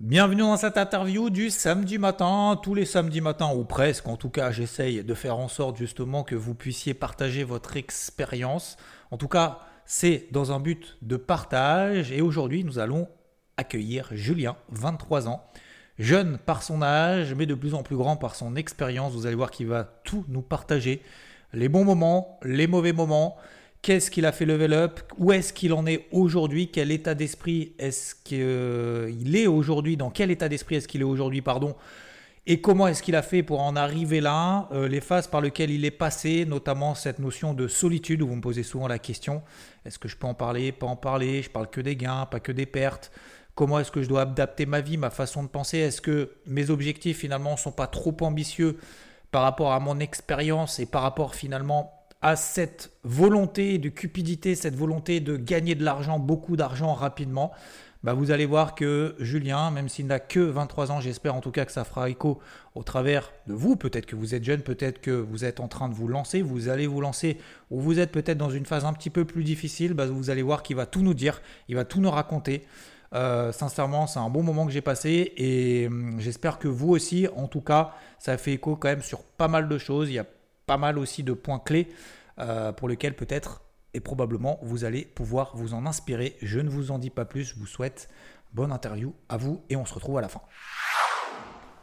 Bienvenue dans cette interview du samedi matin, tous les samedis matins ou presque. En tout cas, j'essaye de faire en sorte justement que vous puissiez partager votre expérience. En tout cas, c'est dans un but de partage. Et aujourd'hui, nous allons accueillir Julien, 23 ans. Jeune par son âge, mais de plus en plus grand par son expérience. Vous allez voir qu'il va tout nous partager. Les bons moments, les mauvais moments. Qu'est-ce qu'il a fait level up? Où est-ce qu'il en est aujourd'hui? Quel état d'esprit est-ce qu'il est aujourd'hui? Dans quel état d'esprit est-ce qu'il est aujourd'hui Pardon? Et comment est-ce qu'il a fait pour en arriver là? Euh, Les phases par lesquelles il est passé, notamment cette notion de solitude, où vous me posez souvent la question est-ce que je peux en parler? Pas en parler Je parle que des gains, pas que des pertes. Comment est-ce que je dois adapter ma vie, ma façon de penser? Est-ce que mes objectifs finalement ne sont pas trop ambitieux par rapport à mon expérience et par rapport finalement à cette volonté de cupidité, cette volonté de gagner de l'argent, beaucoup d'argent rapidement, bah vous allez voir que Julien, même s'il n'a que 23 ans, j'espère en tout cas que ça fera écho au travers de vous. Peut-être que vous êtes jeune, peut-être que vous êtes en train de vous lancer, vous allez vous lancer, ou vous êtes peut-être dans une phase un petit peu plus difficile, bah vous allez voir qu'il va tout nous dire, il va tout nous raconter. Euh, sincèrement, c'est un bon moment que j'ai passé et hum, j'espère que vous aussi, en tout cas, ça fait écho quand même sur pas mal de choses. Il y a pas mal aussi de points clés euh, pour lesquels peut-être et probablement vous allez pouvoir vous en inspirer. Je ne vous en dis pas plus, je vous souhaite bonne interview à vous et on se retrouve à la fin.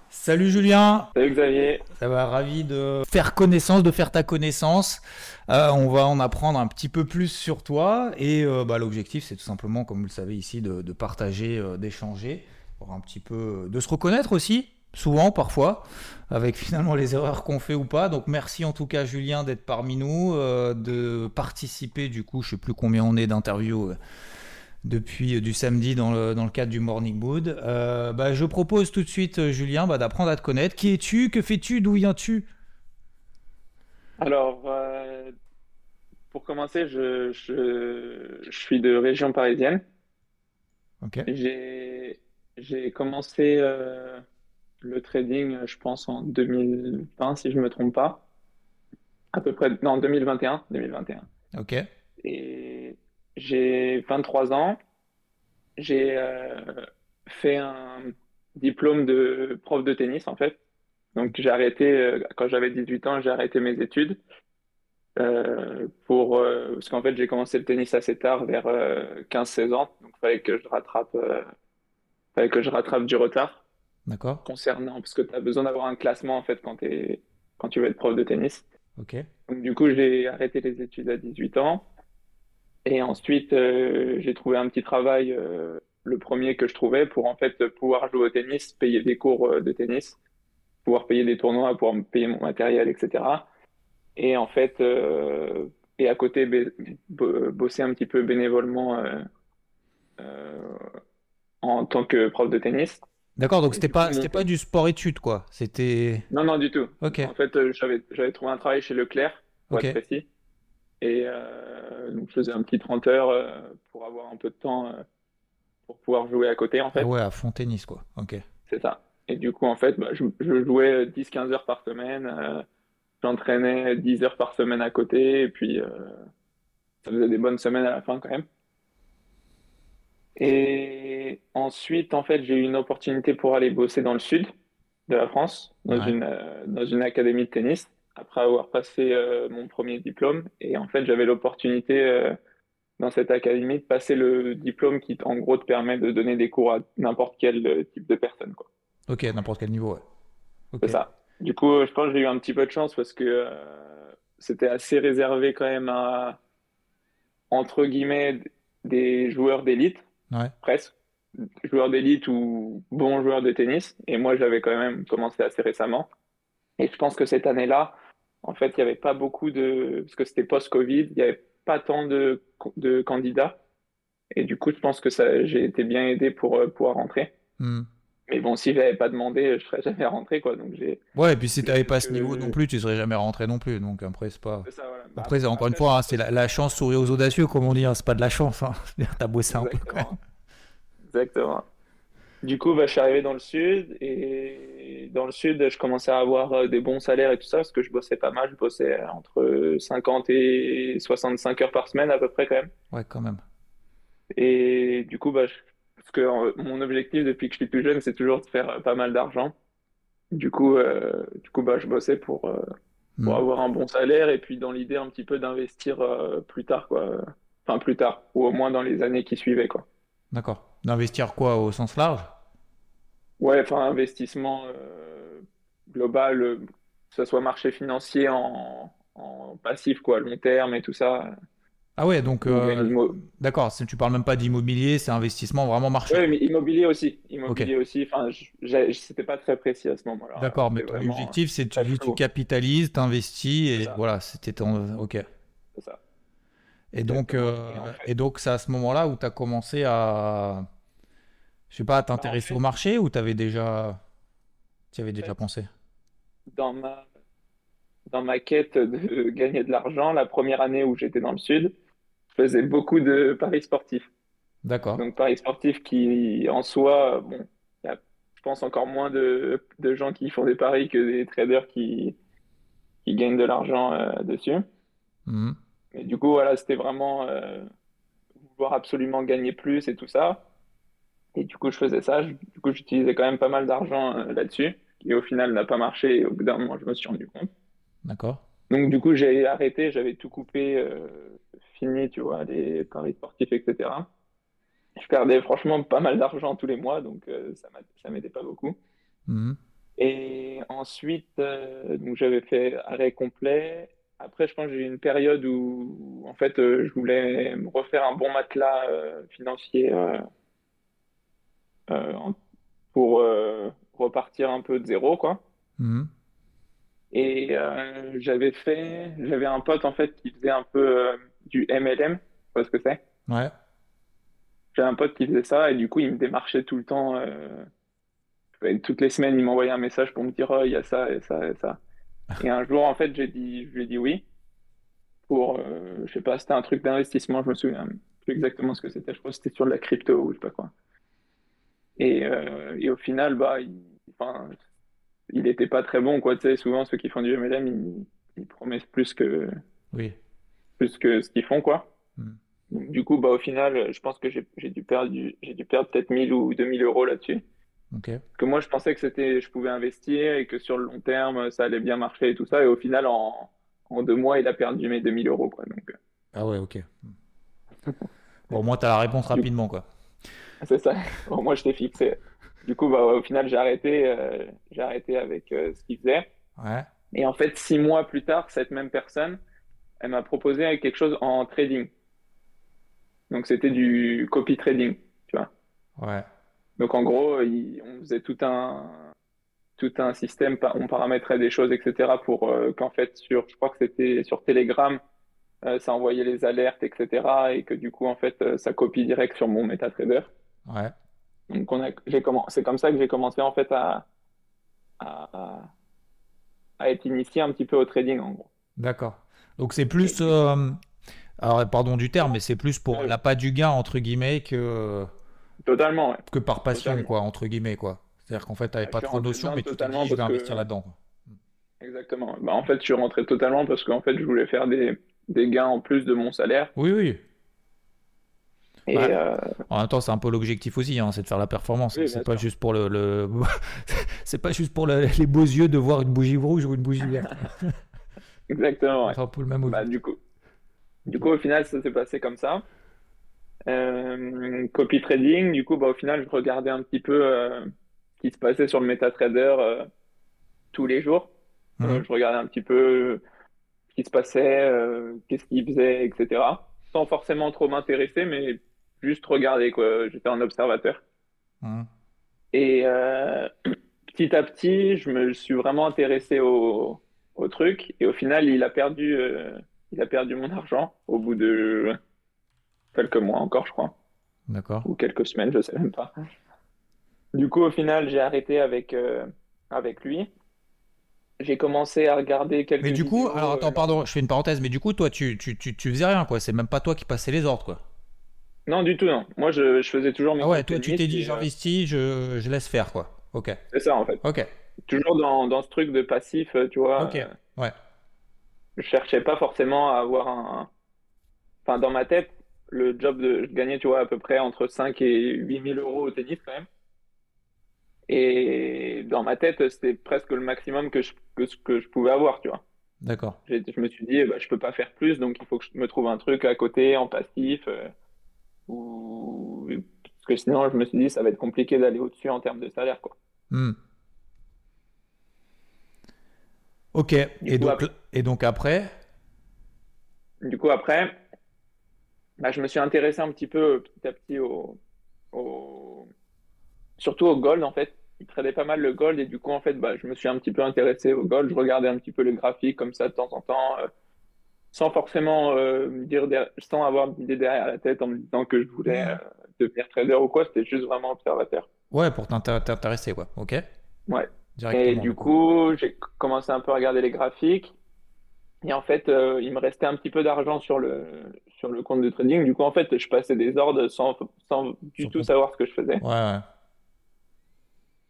Salut Julien. Salut Xavier. Ça va, ravi de faire connaissance, de faire ta connaissance. Euh, on va en apprendre un petit peu plus sur toi et euh, bah, l'objectif c'est tout simplement, comme vous le savez ici, de, de partager, d'échanger, pour un petit peu de se reconnaître aussi souvent, parfois, avec finalement les erreurs qu'on fait ou pas. Donc merci en tout cas Julien d'être parmi nous, euh, de participer du coup, je sais plus combien on est d'interviews euh, depuis euh, du samedi dans le, dans le cadre du Morning Mood. bah, je propose tout de suite Julien bah, d'apprendre à te connaître. Qui es-tu? Que fais-tu? D'où viens-tu? Alors, pour commencer, je, je, je, suis de région parisienne. Ok. J'ai commencé le trading, je pense, en 2020, si je ne me trompe pas. À peu près, non, 2021. 2021. Ok. Et j'ai 23 ans. J'ai euh, fait un diplôme de prof de tennis, en fait. Donc, j'ai arrêté, euh, quand j'avais 18 ans, j'ai arrêté mes études. Euh, pour, parce qu'en fait, j'ai commencé le tennis assez tard, vers 15-16 ans. Donc, il fallait que je rattrape, fallait que je rattrape du retard. D'accord. Concernant, parce que tu as besoin d'avoir un classement en fait quand, es, quand tu veux être prof de tennis. Ok. Donc, du coup, j'ai arrêté les études à 18 ans. Et ensuite, euh, j'ai trouvé un petit travail, euh, le premier que je trouvais, pour en fait pouvoir jouer au tennis, payer des cours euh, de tennis, pouvoir payer des tournois, pouvoir payer mon matériel, etc. Et en fait, et à côté, bosser un petit peu bénévolement en tant que prof de tennis. D'accord, donc c'était pas, c'était pas du sport-études, quoi. C'était. Non, non, du tout. Ok. En fait, euh, j'avais, j'avais trouvé un travail chez Leclerc, pour être précis. Et euh, donc, je faisais un petit 30 heures euh, pour avoir un peu de temps pour pouvoir jouer à côté, en fait. Ah ouais, à fond tennis, quoi. Ok. C'est ça. Et du coup, en fait, bah, je, je, jouais 10-15 heures par semaine. j'entraînais 10 heures par semaine à côté. Et puis, ça faisait des bonnes semaines à la fin, quand même. Et ensuite, en fait, j'ai eu une opportunité pour aller bosser dans le sud de la France, dans, une, euh, dans une académie de tennis, après avoir passé euh, mon premier diplôme. Et en fait, j'avais l'opportunité euh, dans cette académie de passer le diplôme qui, en gros, te permet de donner des cours à n'importe quel type de personne. Quoi. Ok, n'importe quel niveau, ouais. C'est ça. Du coup, je pense que j'ai eu un petit peu de chance parce que c'était assez réservé quand même à, entre guillemets, des joueurs d'élite presque, joueur d'élite ou bon joueur de tennis. Et moi, j'avais quand même commencé assez récemment. Et je pense que cette année-là, en fait, il n'y avait pas beaucoup de. Parce que c'était post-Covid, il n'y avait pas tant de, de candidats. Et du coup, je pense que ça, j'ai été bien aidé pour euh, pouvoir rentrer. Hmm. Mais bon, si j'avais pas demandé, je serais jamais rentré, quoi. Donc j'ai. Ouais, et puis si t'avais pas ce niveau non plus, tu serais jamais rentré non plus. Donc après, c'est pas. c'est ça, voilà. Bah, Après, encore une fois, hein, c'est la, la chance sourit aux audacieux, comme on dit. hein, c'est pas de la chance. Hein. T'as bossé un peu quand même. Exactement. Exactement. Du coup, bah, je suis arrivé dans le sud et dans le sud, je commençais à avoir euh, des bons salaires et tout ça parce que je bossais pas mal. Je bossais entre 50 et 65 heures par semaine à peu près quand même. Ouais, quand même. Et du coup, bah, je- parce que euh, mon objectif depuis que je suis plus jeune, c'est toujours de faire euh, pas mal d'argent. Du coup, euh, du coup, bah, je bossais pour, euh, pour Hmm. avoir un bon salaire et puis dans l'idée un petit peu d'investir plus tard, quoi. Enfin, plus tard, ou au moins dans les années qui suivaient, quoi. D'accord. D'investir quoi au sens large? Ouais, enfin, investissement global, que ce soit marché financier en, en passif, quoi, long terme et tout ça. Ah ouais, donc, euh, d'accord, tu parles même pas d'immobilier, c'est investissement vraiment marché. Ouais, mais immobilier aussi. Immobilier aussi. Enfin, c'était pas très précis à ce moment-là. D'accord, mais ton objectif, c'est tu, tu capitalises, t'investis, et voilà, c'était ton... Ok. c'est ça. Et donc, euh, Et en fait- et donc c'est à ce moment-là où tu as commencé à, je sais pas, à t'intéresser fait- au marché ou t'avais déjà, tu avais déjà pensé? Dans ma, dans ma quête de gagner de l'argent, la première année où j'étais dans le sud, faisais beaucoup de paris sportifs. D'accord. Donc, paris sportifs qui, en soi, bon, y a, je pense, encore moins de, de gens qui font des paris que des traders qui, qui gagnent de l'argent euh, dessus. Mhm. Mais du coup, voilà, c'était vraiment euh, vouloir absolument gagner plus et tout ça. Et du coup, je faisais ça. Je- du coup, j'utilisais quand même pas mal d'argent euh, là-dessus, qui au final n'a pas marché. Et au bout d'un moment, je me suis rendu compte. D'accord. Donc, du coup, j'ai arrêté, j'avais tout coupé, euh, fini, tu vois, les paris sportifs, etc. Je perdais franchement pas mal d'argent tous les mois, donc euh, ça m'a- ça m'aidait pas beaucoup. Mhm. Et ensuite, euh, donc j'avais fait arrêt complet. Après, je pense que j'ai eu une période où, en fait, euh, je voulais me refaire un bon matelas financier pour repartir un peu de zéro, quoi. Mhm. Et euh, j'avais fait, j'avais un pote en fait qui faisait un peu euh, du MLM, tu vois ce que c'est? Ouais. J'avais un pote qui faisait ça et du coup il me démarchait tout le temps. euh, toutes les semaines il m'envoyait un message pour me dire oh, il y a ça et ça et ça. Et un jour en fait j'ai dit, je lui ai dit oui pour, je sais pas, c'était un truc d'investissement, je me souviens plus exactement ce que c'était. Je crois que c'était sur de la crypto ou je sais pas quoi. Et, et au final bah il, enfin, il était pas très bon quoi. Tu sais souvent ceux qui font du MLM ils, ils promettent plus que Oui. plus que ce qu'ils font, quoi. Hmm. Donc, du coup, bah, au final, je pense que j'ai dû perdre, peut-être 1000 ou 2000 euros là-dessus. Parce que moi, je pensais que c'était, je pouvais investir et que sur le long terme, ça allait bien marcher et tout ça. Et au final, en, en deux mois, il a perdu mes 2000 euros, quoi. Donc, euh, Ah ouais, ok. Bon, au moins, tu as la réponse rapidement, quoi. c'est ça. Bon, moi, je t'ai fixé. Du coup, bah, au final, j'ai arrêté, euh, j'ai arrêté avec euh, ce qu'il faisait. Ouais. Et en fait, six mois plus tard, cette même personne, elle m'a proposé quelque chose en trading. Donc, c'était du copy trading, tu vois. Ouais. Donc en gros, il- on faisait tout un tout un système, on paramétrait des choses, etc. pour euh, qu'en fait sur, je crois que c'était sur Telegram, ça envoyait les alertes, etc. Et que du coup en fait ça copie direct sur mon MetaTrader. Ouais. Donc j'ai commencé, c'est comme ça que j'ai commencé en fait à, à être initié un petit peu au trading en gros. D'accord. Donc, c'est plus, euh, alors, pardon du terme, mais c'est plus pour Ouais. l'appât du gain, entre guillemets, que, Totalement, ouais. que par passion, Totalement. quoi, entre guillemets, quoi. C'est-à-dire qu'en fait, tu n'avais pas trop de dedans mais tu t'es dit, je vais que- investir là-dedans. Exactement. Bah, en fait, je suis rentré totalement parce qu'en fait, je voulais faire des des gains en plus de mon salaire. Oui, oui. Et euh, En même temps, c'est un peu l'objectif aussi, hein, c'est de faire la performance. Oui, c'est pas juste pour le, le- c'est pas juste pour le- les beaux yeux de voir une bougie rouge ou une bougie verte. exactement, ouais. Peu le même Bah, du coup, du coup, au final, ça s'est passé comme ça. Euh, copy trading, du coup, bah, au final, je regardais un petit peu euh, ce qui se passait sur le MetaTrader euh, tous les jours. Mhm. Je regardais un petit peu ce qui se passait, qu'est-ce qu'il faisait, etc. Sans forcément trop m'intéresser, mais juste regarder, quoi. J'étais un observateur. Mhm. Et euh, petit à petit, je me suis vraiment intéressé au, au truc. Et au final, il a perdu, euh, il a perdu mon argent au bout de quelques mois encore, je crois. D'accord. ou quelques semaines, je sais même pas. Du coup, au final, j'ai arrêté avec, euh, avec lui. J'ai commencé à regarder quelques Mais du coup, vidéos, alors attends, pardon, je fais une parenthèse, mais du coup, toi, tu, tu, tu, tu faisais rien, quoi. C'est même pas toi qui passais les ordres, quoi. Non, du tout, non. Moi, je, je faisais toujours mes Ah ouais, toi, tu t'es dit, euh, j'investis, je, je laisse faire, quoi. Ok, c'est ça, en fait. ok, Toujours dans, dans ce truc de passif, euh, tu vois. ok, euh, ouais. je cherchais pas forcément à avoir un. Enfin, dans ma tête, le job de. Je gagnais, tu vois, à peu près entre 5 et 8 000 euros au tennis, quand même. Et dans ma tête, c'était presque le maximum que je, que, que je pouvais avoir, tu vois. D'accord. Je me suis dit, eh ben, je peux pas faire plus, donc il faut que je me trouve un truc à côté, en passif. euh, ou... Parce que sinon, je me suis dit, ça va être compliqué d'aller au-dessus en termes de salaire, quoi. Hmm. Ok, et coup, donc, après- et donc après, Du coup, après, bah, je me suis intéressé un petit peu petit à petit au, au- surtout au gold, en fait. Il tradait pas mal le gold et du coup, en fait, bah, je me suis un petit peu intéressé au gold. Je regardais un petit peu les graphiques comme ça de temps en temps, euh, sans forcément euh, me dire, derrière- sans avoir d'idée derrière la tête en me disant que je voulais euh, devenir trader ou quoi. C'était juste vraiment observateur. ouais, pour t'intér- t'intéresser, quoi. Ok, Ouais. directement. Et du coup, j'ai commencé un peu à regarder les graphiques. Et en fait, euh, il me restait un petit peu d'argent sur le, sur le compte de trading. Du coup, en fait, je passais des ordres sans, sans du Sur tout savoir ce que je faisais. Ouais, ouais.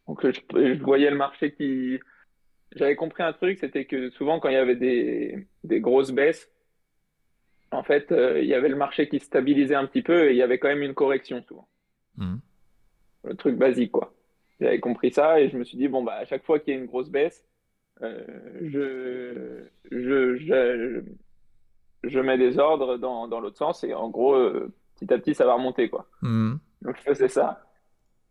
Donc, je, je voyais le marché qui... J'avais compris un truc, c'était que souvent, quand il y avait des, des grosses baisses, en fait, euh, il y avait le marché qui stabilisait un petit peu et il y avait quand même une correction souvent. Hmm. le truc basique, quoi. J'avais compris ça et je me suis dit, bon, bah, à chaque fois qu'il y a une grosse baisse, euh, je, je, je, je mets des ordres dans, dans l'autre sens et en gros, euh, petit à petit, ça va remonter, quoi. Hmm. Donc, je faisais ça.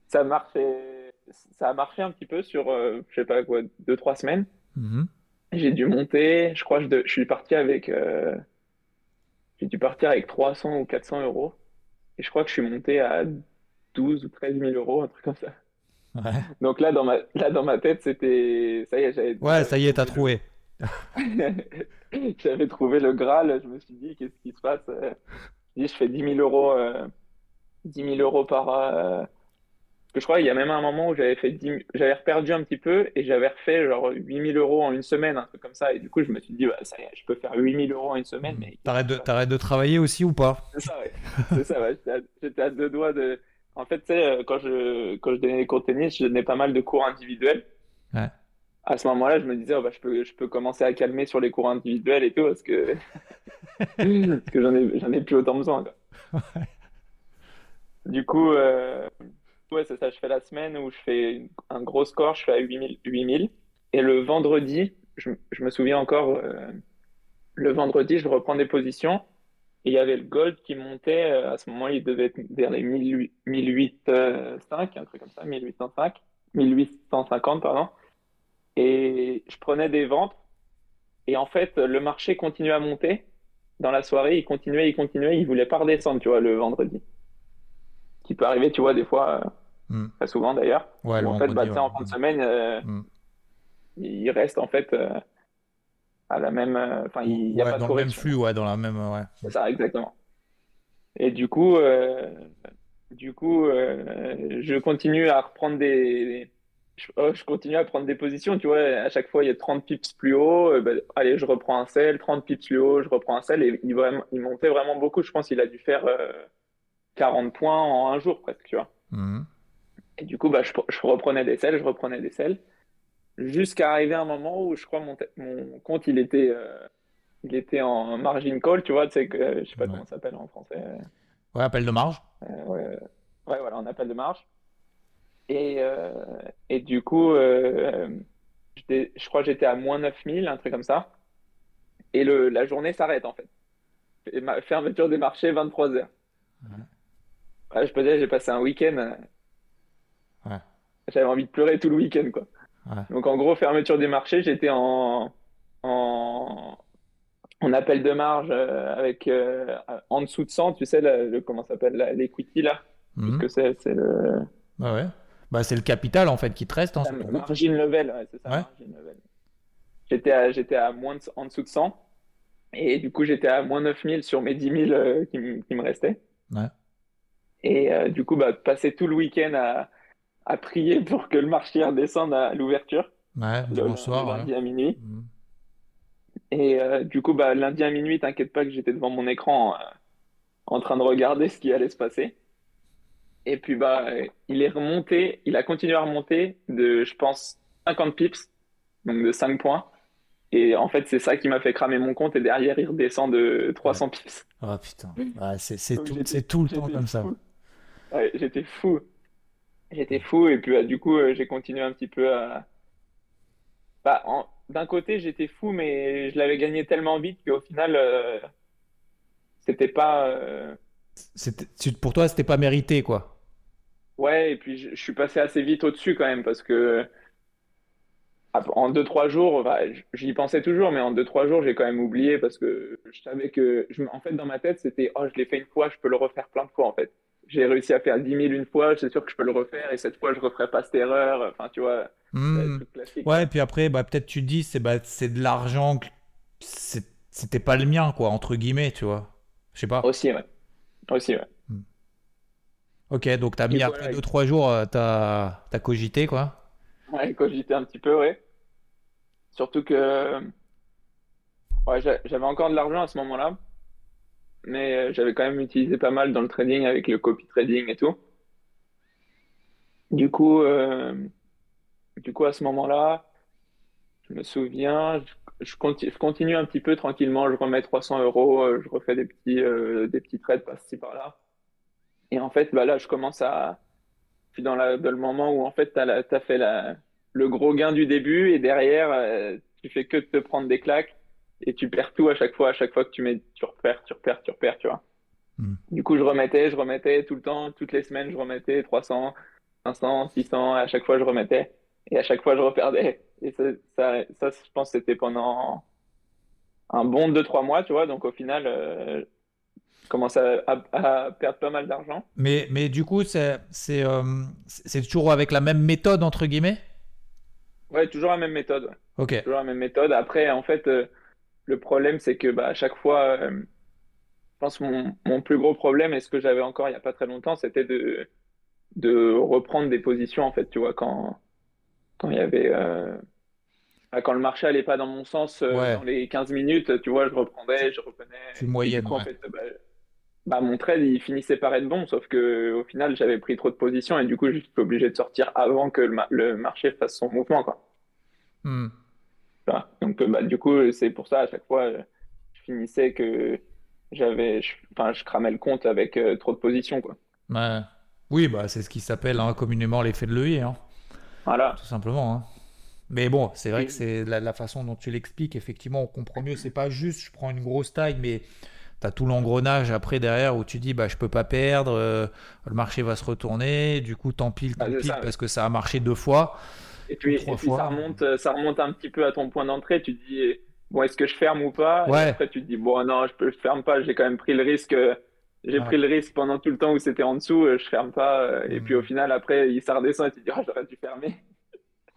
Ça marchait, ça a marché un petit peu sur, je sais pas quoi, deux, trois semaines. Mhm. J'ai dû monter, je crois que je, suis parti avec, j'ai dû partir avec 300 ou 400 euros. Et je crois que je suis monté à 12 ou 13 000 euros, un truc comme ça. Ouais. Donc là, dans ma, là, dans ma tête, c'était, ça y est, j'avais, Ouais, ça y est, t'as trouvé. j'avais trouvé le Graal. Je me suis dit, qu'est-ce qui se passe? Euh, Je dis, je fais 10 000 euros, euh, 10 000 euros par, euh, que je crois qu'il y a même un moment où j'avais fait 10 000 j'avais perdu un petit peu et j'avais refait genre 8 000 euros en une semaine, un truc comme ça. Et du coup, je me suis dit, bah, ça y est, je peux faire 8 000 euros en une semaine, mais T'arrêtes de, t'arrêtes de travailler aussi ou pas? C'est ça, ouais. C'est ça, ouais. J'étais à, deux doigts de. En fait, tu sais, euh, quand je, quand je donnais les cours de tennis, je donnais pas mal de cours individuels. Ouais. À ce moment-là, je me disais, oh, bah, je peux, je peux commencer à calmer sur les cours individuels et tout, parce que, parce que j'en ai, j'en ai plus autant besoin, quoi. Du coup, euh, ouais, c'est ça. Je fais la semaine où je fais un gros score, je fais à 8000, 8000. Et le vendredi, je, je me souviens encore, euh, le vendredi, je reprends des positions. Et il y avait le gold qui montait, euh, à ce moment, il devait être vers les 1008 1008,5, un truc comme ça, 1805, 1850, pardon. Et je prenais des ventes. Et en fait, le marché continuait à monter. Dans la soirée, il continuait, il continuait, il voulait pas redescendre, tu vois, le vendredi. Qui peut arriver, tu vois, des fois, Hmm. très souvent d'ailleurs. Ouais, en fait, bah, ouais. en fin de semaine, euh, Mm. il reste en fait euh, à la même. euh, Enfin, il n'y a Ouais, pas de dans le même flux, ouais, dans la même. Ouais. C'est ça, exactement. Et du coup, du coup, je continue à reprendre des, je, oh, je continue à prendre des positions, tu vois. À chaque fois, il y a 30 pips plus haut. ben, allez, je reprends un sel, 30 pips plus haut, je reprends un sel. Et il, vraiment, il montait vraiment beaucoup. Je pense qu'il a dû faire euh, 40 points en un jour presque, tu vois. Mhm. Et du coup, bah, je, je reprenais des selles, je reprenais des selles, jusqu'à arriver à un moment où je crois mon, mon compte, il était, euh, il était en margin call, tu vois, tu sais que, euh, je sais pas Ouais. comment ça s'appelle en français. Ouais, appel de marge. Euh, ouais, ouais, voilà, en appel de marge. Et, euh, et du coup, je crois que j'étais à moins 9000, un truc comme ça. Et le, la journée s'arrête, en fait. Et ma fermeture des marchés, 23 heures. Ouais, je peux dire, j'ai passé un week-end. Ouais. J'avais envie de pleurer tout le week-end, quoi. Ouais. Donc, en gros, fermeture des marchés, j'étais en, en, en appel de marge euh, avec euh, en dessous de 100, tu sais, le, le- comment ça s'appelle, l'equity, là. Mhm. que c'est, le Ouais, ouais. Bah, c'est le capital en fait qui te reste. Sur ton compte. margin level, ouais, c'est ça, Ouais. margin level. J'étais à, j'étais à moins de, en dessous de 100 et du coup j'étais à moins 9000 sur mes 10 000 euh, qui, me restaient. Ouais. Et euh, du coup, bah, passer tout le week-end à, à prier pour que le marché redescende à l'ouverture, Ouais, le, dimanche soir, le ouais. lundi à minuit. Mm. Et euh, du coup, bah, lundi à minuit, t'inquiète pas que j'étais devant mon écran euh, en train de regarder ce qui allait se passer. Et puis, bah, il est remonté, il a continué à remonter de, je pense, 50 pips, donc de 5 points. Et en fait, c'est ça qui m'a fait cramer mon compte. Et derrière, il redescend de 300 pips. Ah putain, Ouais, c'est tout, tout le temps comme ça. Ouais, j'étais fou. J'étais fou. Et puis, bah, du coup, euh, j'ai continué un petit peu à. Bah, en- D'un côté, j'étais fou, mais je l'avais gagné tellement vite qu'au final, euh, c'était pas. euh, Pour toi, c'était pas mérité, quoi. Ouais, et puis je, je suis passé assez vite au-dessus quand même parce que en deux trois jours, bah, j'y pensais toujours, mais en deux trois jours, j'ai quand même oublié parce que je savais que, je, en fait, dans ma tête, c'était oh, je l'ai fait une fois, je peux le refaire plein de fois en fait. J'ai réussi à faire 10 000 une fois, c'est sûr que je peux le refaire et cette fois, je referai pas cette erreur. Enfin, tu vois, Hmm. truc classique. Ouais, et puis après, bah, peut-être tu te dis, c'est bah, c'est de l'argent, c'était pas le mien, quoi, entre guillemets, tu vois. Je sais pas. Aussi, ouais. Aussi, ouais. Ok, donc t'as mis voilà. après 2-3 jours, euh, t'as t'as cogité, quoi. Ouais, cogiter un petit peu, ouais. Surtout que ouais, j'a- j'avais encore de l'argent à ce moment-là, mais euh, j'avais quand même utilisé pas mal dans le trading avec le copy trading et tout. Du coup, euh, du coup à ce moment-là, je me souviens, je, je conti- je continue un petit peu tranquillement, je remets 300 euros, euh, je refais des petits, des petits trades par-ci par-là. Et en fait, bah là, je commence à. Je suis dans, le moment où en fait, tu as, fait le gros gain du début et derrière, euh, tu fais que de te prendre des claques et tu perds tout à chaque fois. À chaque fois que tu mets, tu repères, tu repères, tu repères, tu vois. Hmm. Du coup, je remettais, je remettais tout le temps, toutes les semaines, je remettais 300, 500, 600, et à chaque fois, je remettais. Et à chaque fois, je reperdais. Et ça, ça, ça je pense, c'était pendant un bon 2-3 mois, tu vois. Donc, au final, euh, je commence à, à- à perdre pas mal d'argent. Mais, mais du coup, c'est euh, toujours avec la même méthode, entre guillemets? Ouais, toujours la même méthode. Ok. Toujours la même méthode. Après, en fait, euh, le problème, c'est que bah, à chaque fois, euh, je pense que mon, mon plus gros problème, et ce que j'avais encore il n'y a pas très longtemps, c'était de, de reprendre des positions, en fait, tu vois, quand, quand il y avait, euh, ah, quand le marché allait pas dans mon sens, euh, Ouais. dans les 15 minutes, tu vois, je reprenais, je reprenais. Moyennes, coup, en fait, bah, bah, mon trade, il finissait par être bon, sauf que au final, j'avais pris trop de positions et du coup, je suis obligé de sortir avant que le, ma- le marché fasse son mouvement, quoi. Hmm. Voilà. Donc, euh, bah, du coup, c'est pour ça, à chaque fois, euh, je finissais que j'avais, je- enfin, je cramais le compte avec euh, trop de positions, quoi. Ouais. Oui, bah, c'est ce qui s'appelle hein, communément l'effet de levier, hein, Voilà. tout simplement. hein. Mais bon, c'est vrai que c'est la, la façon dont tu l'expliques, effectivement, on comprend mieux. C'est pas juste je prends une grosse taille, mais tu as tout l'engrenage après derrière où tu dis bah je peux pas perdre, euh, le marché va se retourner, du coup t'empiles, Ah, c'est t'empiles ça, ouais. parce que ça a marché deux fois. Et puis, et puis ça remonte, euh, ça remonte un petit peu à ton point d'entrée. Tu te dis, bon, est-ce que je ferme ou pas? Et après, tu te dis, bon, non, je je ferme pas. J'ai quand même pris le risque. euh, J'ai Ouais. pris le risque pendant tout le temps où c'était en dessous. euh, Je ferme pas. Et Mhm. puis, au final, après, il ça redescend et tu te dis, ah, j'aurais dû fermer.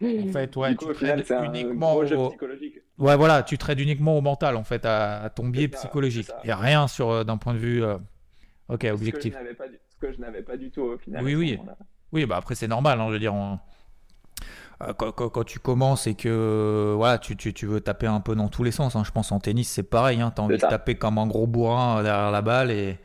En fait, ouais, Du tu coup, au final, un uniquement au- psychologique. Ouais, voilà, tu trades uniquement au mental en fait, à, à ton biais ça, psychologique. Il n'y a rien sur d'un point de vue euh, ok Ce que je objectif. n'avais pas, du- ce que je n'avais pas du tout au final. Oui, oui. Oui, bah après c'est normal, hein, je veux dire, on- quand, quand- quand tu commences et que euh, voilà, tu, tu- tu veux taper un peu dans tous les sens, hein. Je pense en tennis c'est pareil, hein, tu as envie de taper comme un gros bourrin euh, derrière la balle et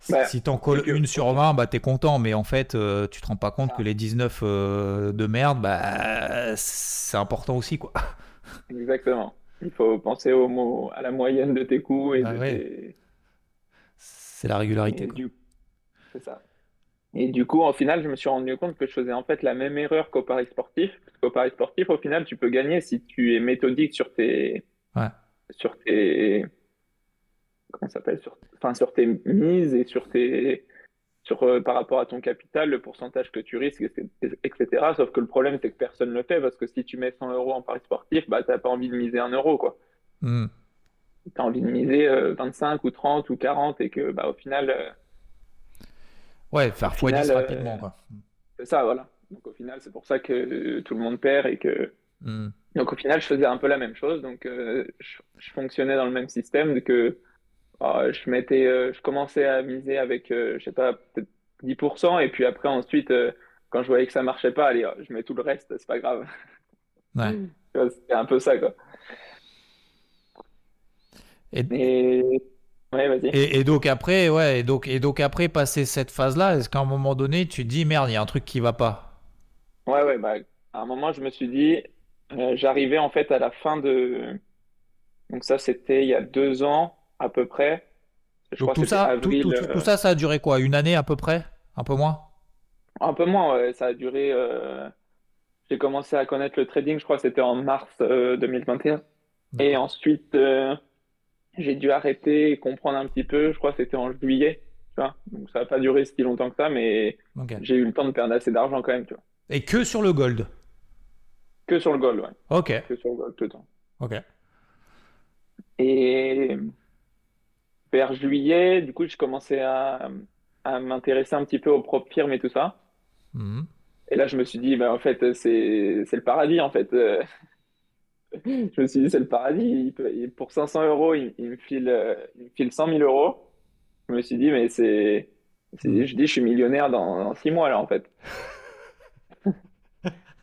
si, Bah, si t'en colles une sur 20, bah t'es content, mais en fait euh, tu te rends pas compte Ça. que les 19 euh, de merde, bah c'est important aussi quoi. Exactement. Il faut penser au mot, à la moyenne de tes coups et Bah de ouais. tes- C'est la régularité. du... C'est ça. Et du coup, au final, je me suis rendu compte que je faisais en fait la même erreur qu'au pari sportif. Parce qu'au pari sportif, au final, tu peux gagner si tu es méthodique sur tes, Ouais. sur tes, comment ça s'appelle, sur, enfin, sur tes mises et sur tes, sur, euh, par rapport à ton capital, le pourcentage que tu risques, etc. Sauf que le problème, c'est que personne ne le fait parce que si tu mets 100 euros en pari sportif, bah, t'as pas envie de miser un euro, quoi. Hmm. tu as envie de miser euh, 25 ou 30 ou 40 et que bah, au final, euh, Ouais, faire x10 final, euh, rapidement quoi. c'est ça, voilà. Donc au final, c'est pour ça que euh, tout le monde perd et que. Hmm. Donc au final, je faisais un peu la même chose. Donc euh, je, je fonctionnais dans le même système que euh, je mettais, euh, je commençais à miser avec, je sais pas, peut-être 10%, et puis après, ensuite, quand je voyais que ça marchait pas, allez, je mets tout le reste, c'est pas grave. Ouais. C'est un peu ça, quoi. Et, Et ouais, et, et donc après, ouais, et donc, et donc après, passer cette phase-là, est-ce qu'à un moment donné, tu te dis, merde, il y a un truc qui va pas? Ouais, ouais, bah, à un moment, je me suis dit, euh, j'arrivais en fait à la fin de. Donc, ça, c'était il y a deux ans à peu près. Je Donc crois tout ça, tout, avril, tout, tout- euh, tout ça, ça a duré quoi? Une année à peu près? Un peu moins? un peu moins, ouais, ça a duré. euh, J'ai commencé à connaître le trading, je crois que c'était en mars euh, 2021. Et ensuite, j'ai dû arrêter et comprendre un petit peu, je crois que c'était en juillet. Tu vois. Donc, ça n'a pas duré si longtemps que ça, mais j'ai eu le temps de perdre assez d'argent quand même, tu vois. Et que sur le gold? Que sur le gold, ouais. Ok, Que sur le gold tout le temps. ok. Et vers juillet, du coup, je commençais à, à m'intéresser un petit peu au prop firm et tout ça. Mhm. Et là, je me suis dit, bah, en fait, c'est le paradis, en fait. Je me suis dit, c'est le paradis. Il pour 500 euros, il, il me file, euh, il me file 100 000 euros. Je me suis dit, mais c'est, c'est- je dis, je suis millionnaire dans, dans six mois, là, en fait.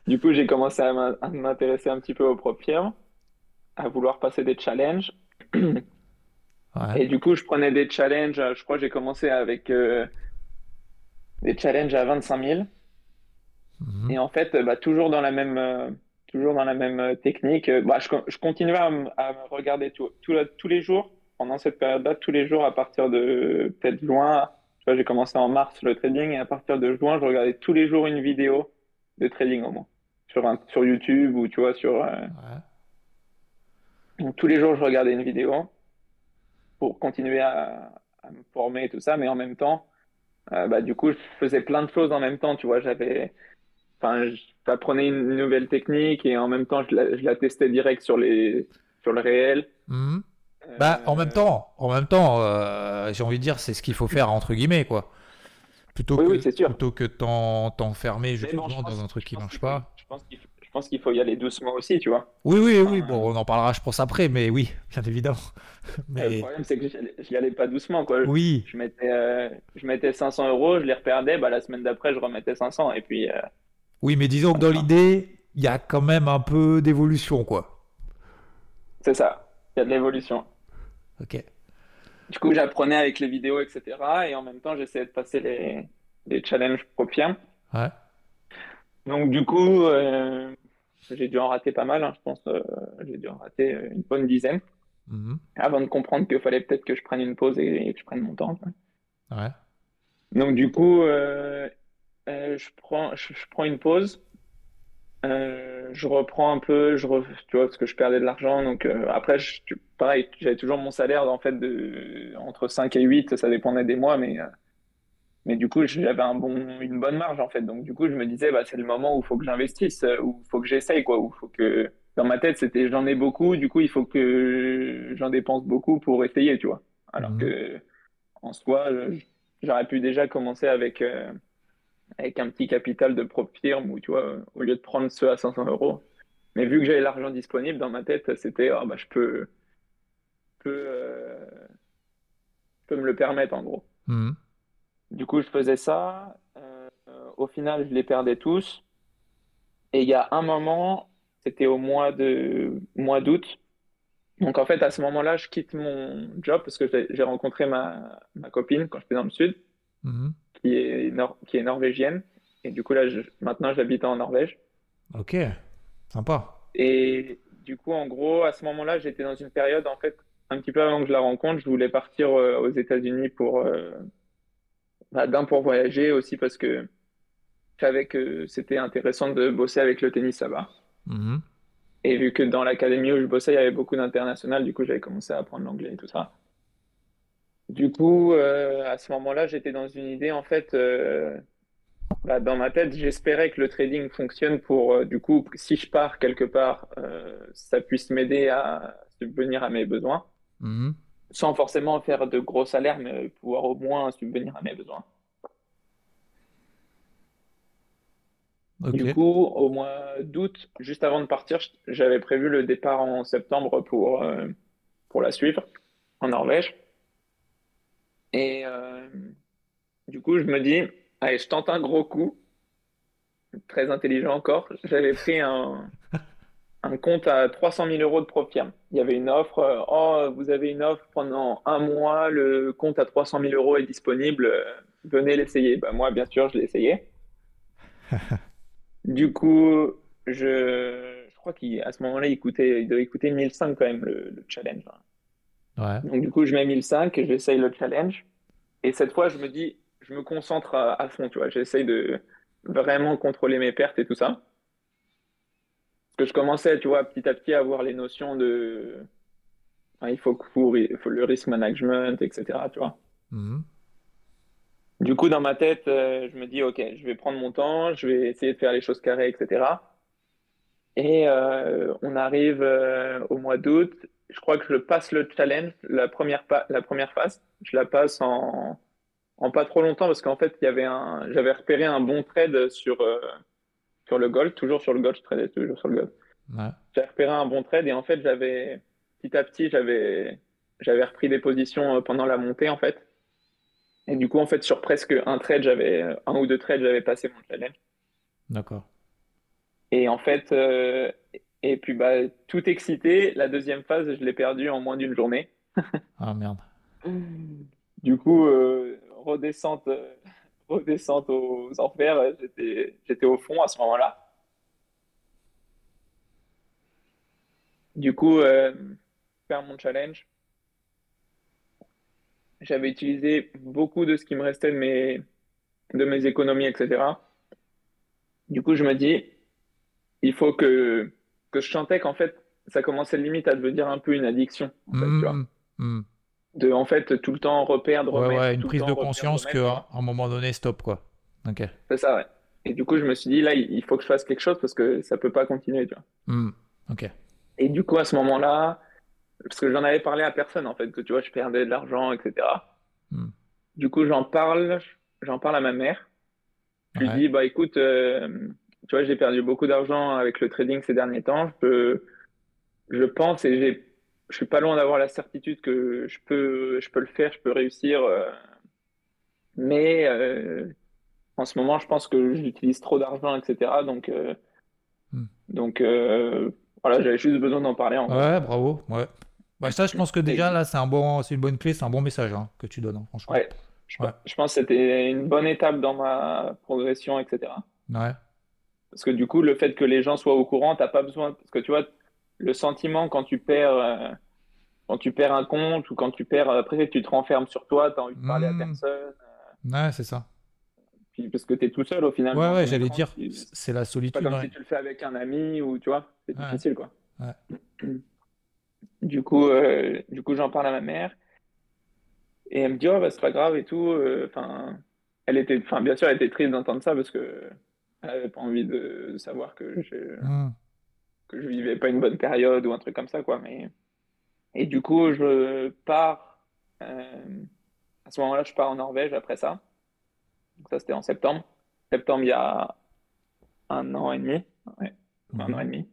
Du coup, j'ai commencé à m'in- à m'intéresser un petit peu au prop firm, à vouloir passer des challenges. Ouais. Et du coup, je prenais des challenges. Je crois que j'ai commencé avec euh, des challenges à 25 000. Mhm. Et en fait, bah, toujours dans la même, euh, toujours dans la même euh, technique. euh, bah, je, je continuais à, me regarder tout, tout la- tous les jours, pendant cette période-là, tous les jours à partir de peut-être juin. Tu vois, j'ai commencé en mars le trading et à partir de juin, je regardais tous les jours une vidéo de trading au moins. Sur, un, sur YouTube ou tu vois, sur, euh, Ouais. donc, tous les jours, je regardais une vidéo pour continuer à, à me former et tout ça, mais en même temps, euh, bah, du coup, je faisais plein de choses en même temps, tu vois, j'avais, enfin, j'apprenais une nouvelle technique et en même temps, je la, je la testais direct sur les, sur le réel. Mhm. Bah, en même Euh, temps, en même temps, euh, j'ai envie de dire, c'est ce qu'il faut faire entre guillemets, quoi. Plutôt Oui, que, oui, c'est sûr. plutôt que t'en- t'enfermer justement bon, je dans pense, un truc je qui pense marche pas. je pense qu'il faut, je pense qu'il faut y aller doucement aussi, tu vois. Oui, oui, oui, bon, on en parlera, je pense, après, mais oui, bien évidemment. le Mais problème, c'est que j'y allais, j'y allais pas doucement, quoi. oui, Je mettais, euh, je mettais 500 euros, je les reperdais, bah, la semaine d'après, je remettais 500 et puis, euh, oui, mais disons que dans enfin, l'idée, il y a quand même un peu d'évolution, quoi. c'est ça. Il y a de l'évolution. Ok. Du coup, j'apprenais avec les vidéos, etc. Et en même temps, j'essayais de passer les, les challenges pro firm. Ouais. Donc, du coup, euh, j'ai dû en rater pas mal, hein, je pense. euh, j'ai dû en rater euh, une bonne dizaine Mhm. avant de comprendre qu'il fallait peut-être que je prenne une pause et, et que je prenne mon temps. Ouais. Donc, du coup, euh, euh, je prends, je, je prends une pause. Euh, je reprends un peu, je re- tu vois, parce que je perdais de l'argent. Donc, euh, après, je- pareil, j'avais toujours mon salaire, en fait, de, entre 5 et 8, ça dépendait des mois, mais, mais du coup, j'avais un bon, une bonne marge, en fait. Donc, du coup, je me disais, bah, c'est le moment où il faut que j'investisse, où il faut que j'essaye, quoi, où faut que, dans ma tête, c'était, j'en ai beaucoup, du coup, il faut que j'en dépense beaucoup pour essayer, tu vois. Alors Mhm. que, en soi, j'aurais pu déjà commencer avec, euh, avec un petit capital de propre firme où, tu vois, au lieu de prendre ceux à 500 euros. Mais vu que j'avais l'argent disponible dans ma tête, c'était, ah, bah, je peux, je peux, euh, je peux me le permettre, en gros. Mhm. Du coup, je faisais ça. Euh, au final, je les perdais tous. Et il y a un moment, c'était au mois de, mois d'août. Donc, en fait, à ce moment-là, je quitte mon job parce que j'ai rencontré ma, ma copine quand j'étais dans le sud, Mhm. Qui est, nor- qui est norvégienne. Et du coup, là, je- maintenant, j'habite en Norvège. Ok. Sympa. Et du coup, en gros, à ce moment-là, j'étais dans une période, en fait, un petit peu avant que je la rencontre, je voulais partir euh, aux États-Unis pour, euh, bah, d'un pour voyager, aussi parce que je savais que c'était intéressant de bosser avec le tennis là-bas. Mhm. Et vu que dans l'académie où je bossais, il y avait beaucoup d'international, du coup, j'avais commencé à apprendre l'anglais et tout ça. Du coup, euh, à ce moment-là, j'étais dans une idée, en fait, euh, bah, dans ma tête, j'espérais que le trading fonctionne pour, euh, du coup, si je pars quelque part, ça puisse m'aider à subvenir à mes besoins, Mhm. sans forcément faire de gros salaires, mais pouvoir au moins subvenir à mes besoins. Du coup, au mois d'août, juste avant de partir, j'avais prévu le départ en septembre pour, pour la suivre en Norvège. Et euh, du coup, je me dis, allez, je tente un gros coup. Très intelligent encore. J'avais pris un, un compte à 300 000 euros de Profirm. Il y avait une offre. euh, Oh, vous avez une offre pendant un mois. Le compte à 300 000 euros est disponible. euh, Venez l'essayer. Bah, moi, bien sûr, je l'ai essayé. Du coup, je, je crois qu'à ce moment-là, il coûtait, il devait coûter 1005 quand même le, le challenge. Ouais. Donc du coup, je mets 1005 et j'essaye le challenge. Et cette fois, je me dis, je me concentre à, à fond, tu vois. J'essaye de vraiment contrôler mes pertes et tout ça. Parce que je commençais, tu vois, petit à petit à avoir les notions de... enfin, il faut, couvrir- il faut le risk management, etc., tu vois. Mhm. Du coup, dans ma tête, euh, je me dis, OK, je vais prendre mon temps, je vais essayer de faire les choses carrées, etc. Et euh, on arrive euh, au mois d'août. Je crois que je passe le challenge, la première, la première phase. Je la passe en, en pas trop longtemps parce qu'en fait, il y avait un, j'avais repéré un bon trade sur, euh, sur le gold, toujours sur le gold, je tradais toujours sur le gold. Ouais. J'avais repéré un bon trade et en fait, j'avais petit à petit, j'avais j'avais repris des positions euh, pendant la montée en fait. Et du coup, en fait, sur presque un trade, j'avais un ou deux trades, j'avais passé mon challenge. D'accord. Et en fait, euh, et puis bah, tout excité, la deuxième phase, je l'ai perdue en moins d'une journée. Ah merde. Du coup, euh, redescente, euh, redescente aux enfers, j'étais, j'étais au fond à ce moment-là. Du coup, euh, faire mon challenge, j'avais utilisé beaucoup de ce qui me restait de mes, de mes économies, etc. Du coup, je me dis, il faut que, que je sentais qu'en fait, ça commençait limite à devenir un peu une addiction, en fait, tu vois. Mhm. Mhm. De, en fait, tout le temps reperdre, Ouais, remettre, ouais, une tout le prise temps de conscience qu'à vois. un moment donné, stop, quoi. Ok. C'est ça, ouais. Et du coup, je me suis dit, là, il faut que je fasse quelque chose parce que ça peut pas continuer, tu vois. Ok. Et du coup, à ce moment-là, parce que j'en avais parlé à personne, en fait, que tu vois, je perdais de l'argent, etc. Du coup, j'en parle, j'en parle à ma mère. Je lui dis, bah écoute, euh, tu vois, j'ai perdu beaucoup d'argent avec le trading ces derniers temps. Je pense et j'ai, je suis pas loin d'avoir la certitude que je peux, je peux le faire, je peux réussir. euh, mais euh, en ce moment, je pense que j'utilise trop d'argent, etc. Donc, euh, Hmm. donc voilà, j'avais juste besoin d'en parler en. Ouais, bravo. Ouais. Bah, ça, je pense que déjà, là, c'est un bon, c'est une bonne clé, c'est un bon message hein, que tu donnes, hein, franchement. Ouais, je, Ouais. je pense que c'était une bonne étape dans ma progression, etc. Ouais. Parce que du coup, le fait que les gens soient au courant, t'as pas besoin. Parce que tu vois, le sentiment quand tu perds, euh, quand tu perds un compte ou quand tu perds, après tu te renfermes sur toi, t'as envie de parler à Hmm. personne. Ouais, c'est ça. Puis parce que t'es tout seul au final. Ouais, ouais, j'allais dire, c'est la C'est pas solitude. comme ouais. si tu le fais avec un ami ou tu vois, c'est Ouais. difficile quoi. Ouais. Du coup, euh, du coup, j'en parle à ma mère et elle me dit, oh, bah, c'est pas grave et tout. euh, Enfin, elle était, enfin, bien sûr, elle était triste d'entendre ça parce que avait pas envie de, savoir que je, Mhm. que je vivais pas une bonne période ou un truc comme ça, quoi. Mais et du coup, je pars. euh, à ce moment-là, je pars en Norvège après ça. Donc ça, c'était en septembre. Septembre, il y a un an et demi. Ouais, un an et demi.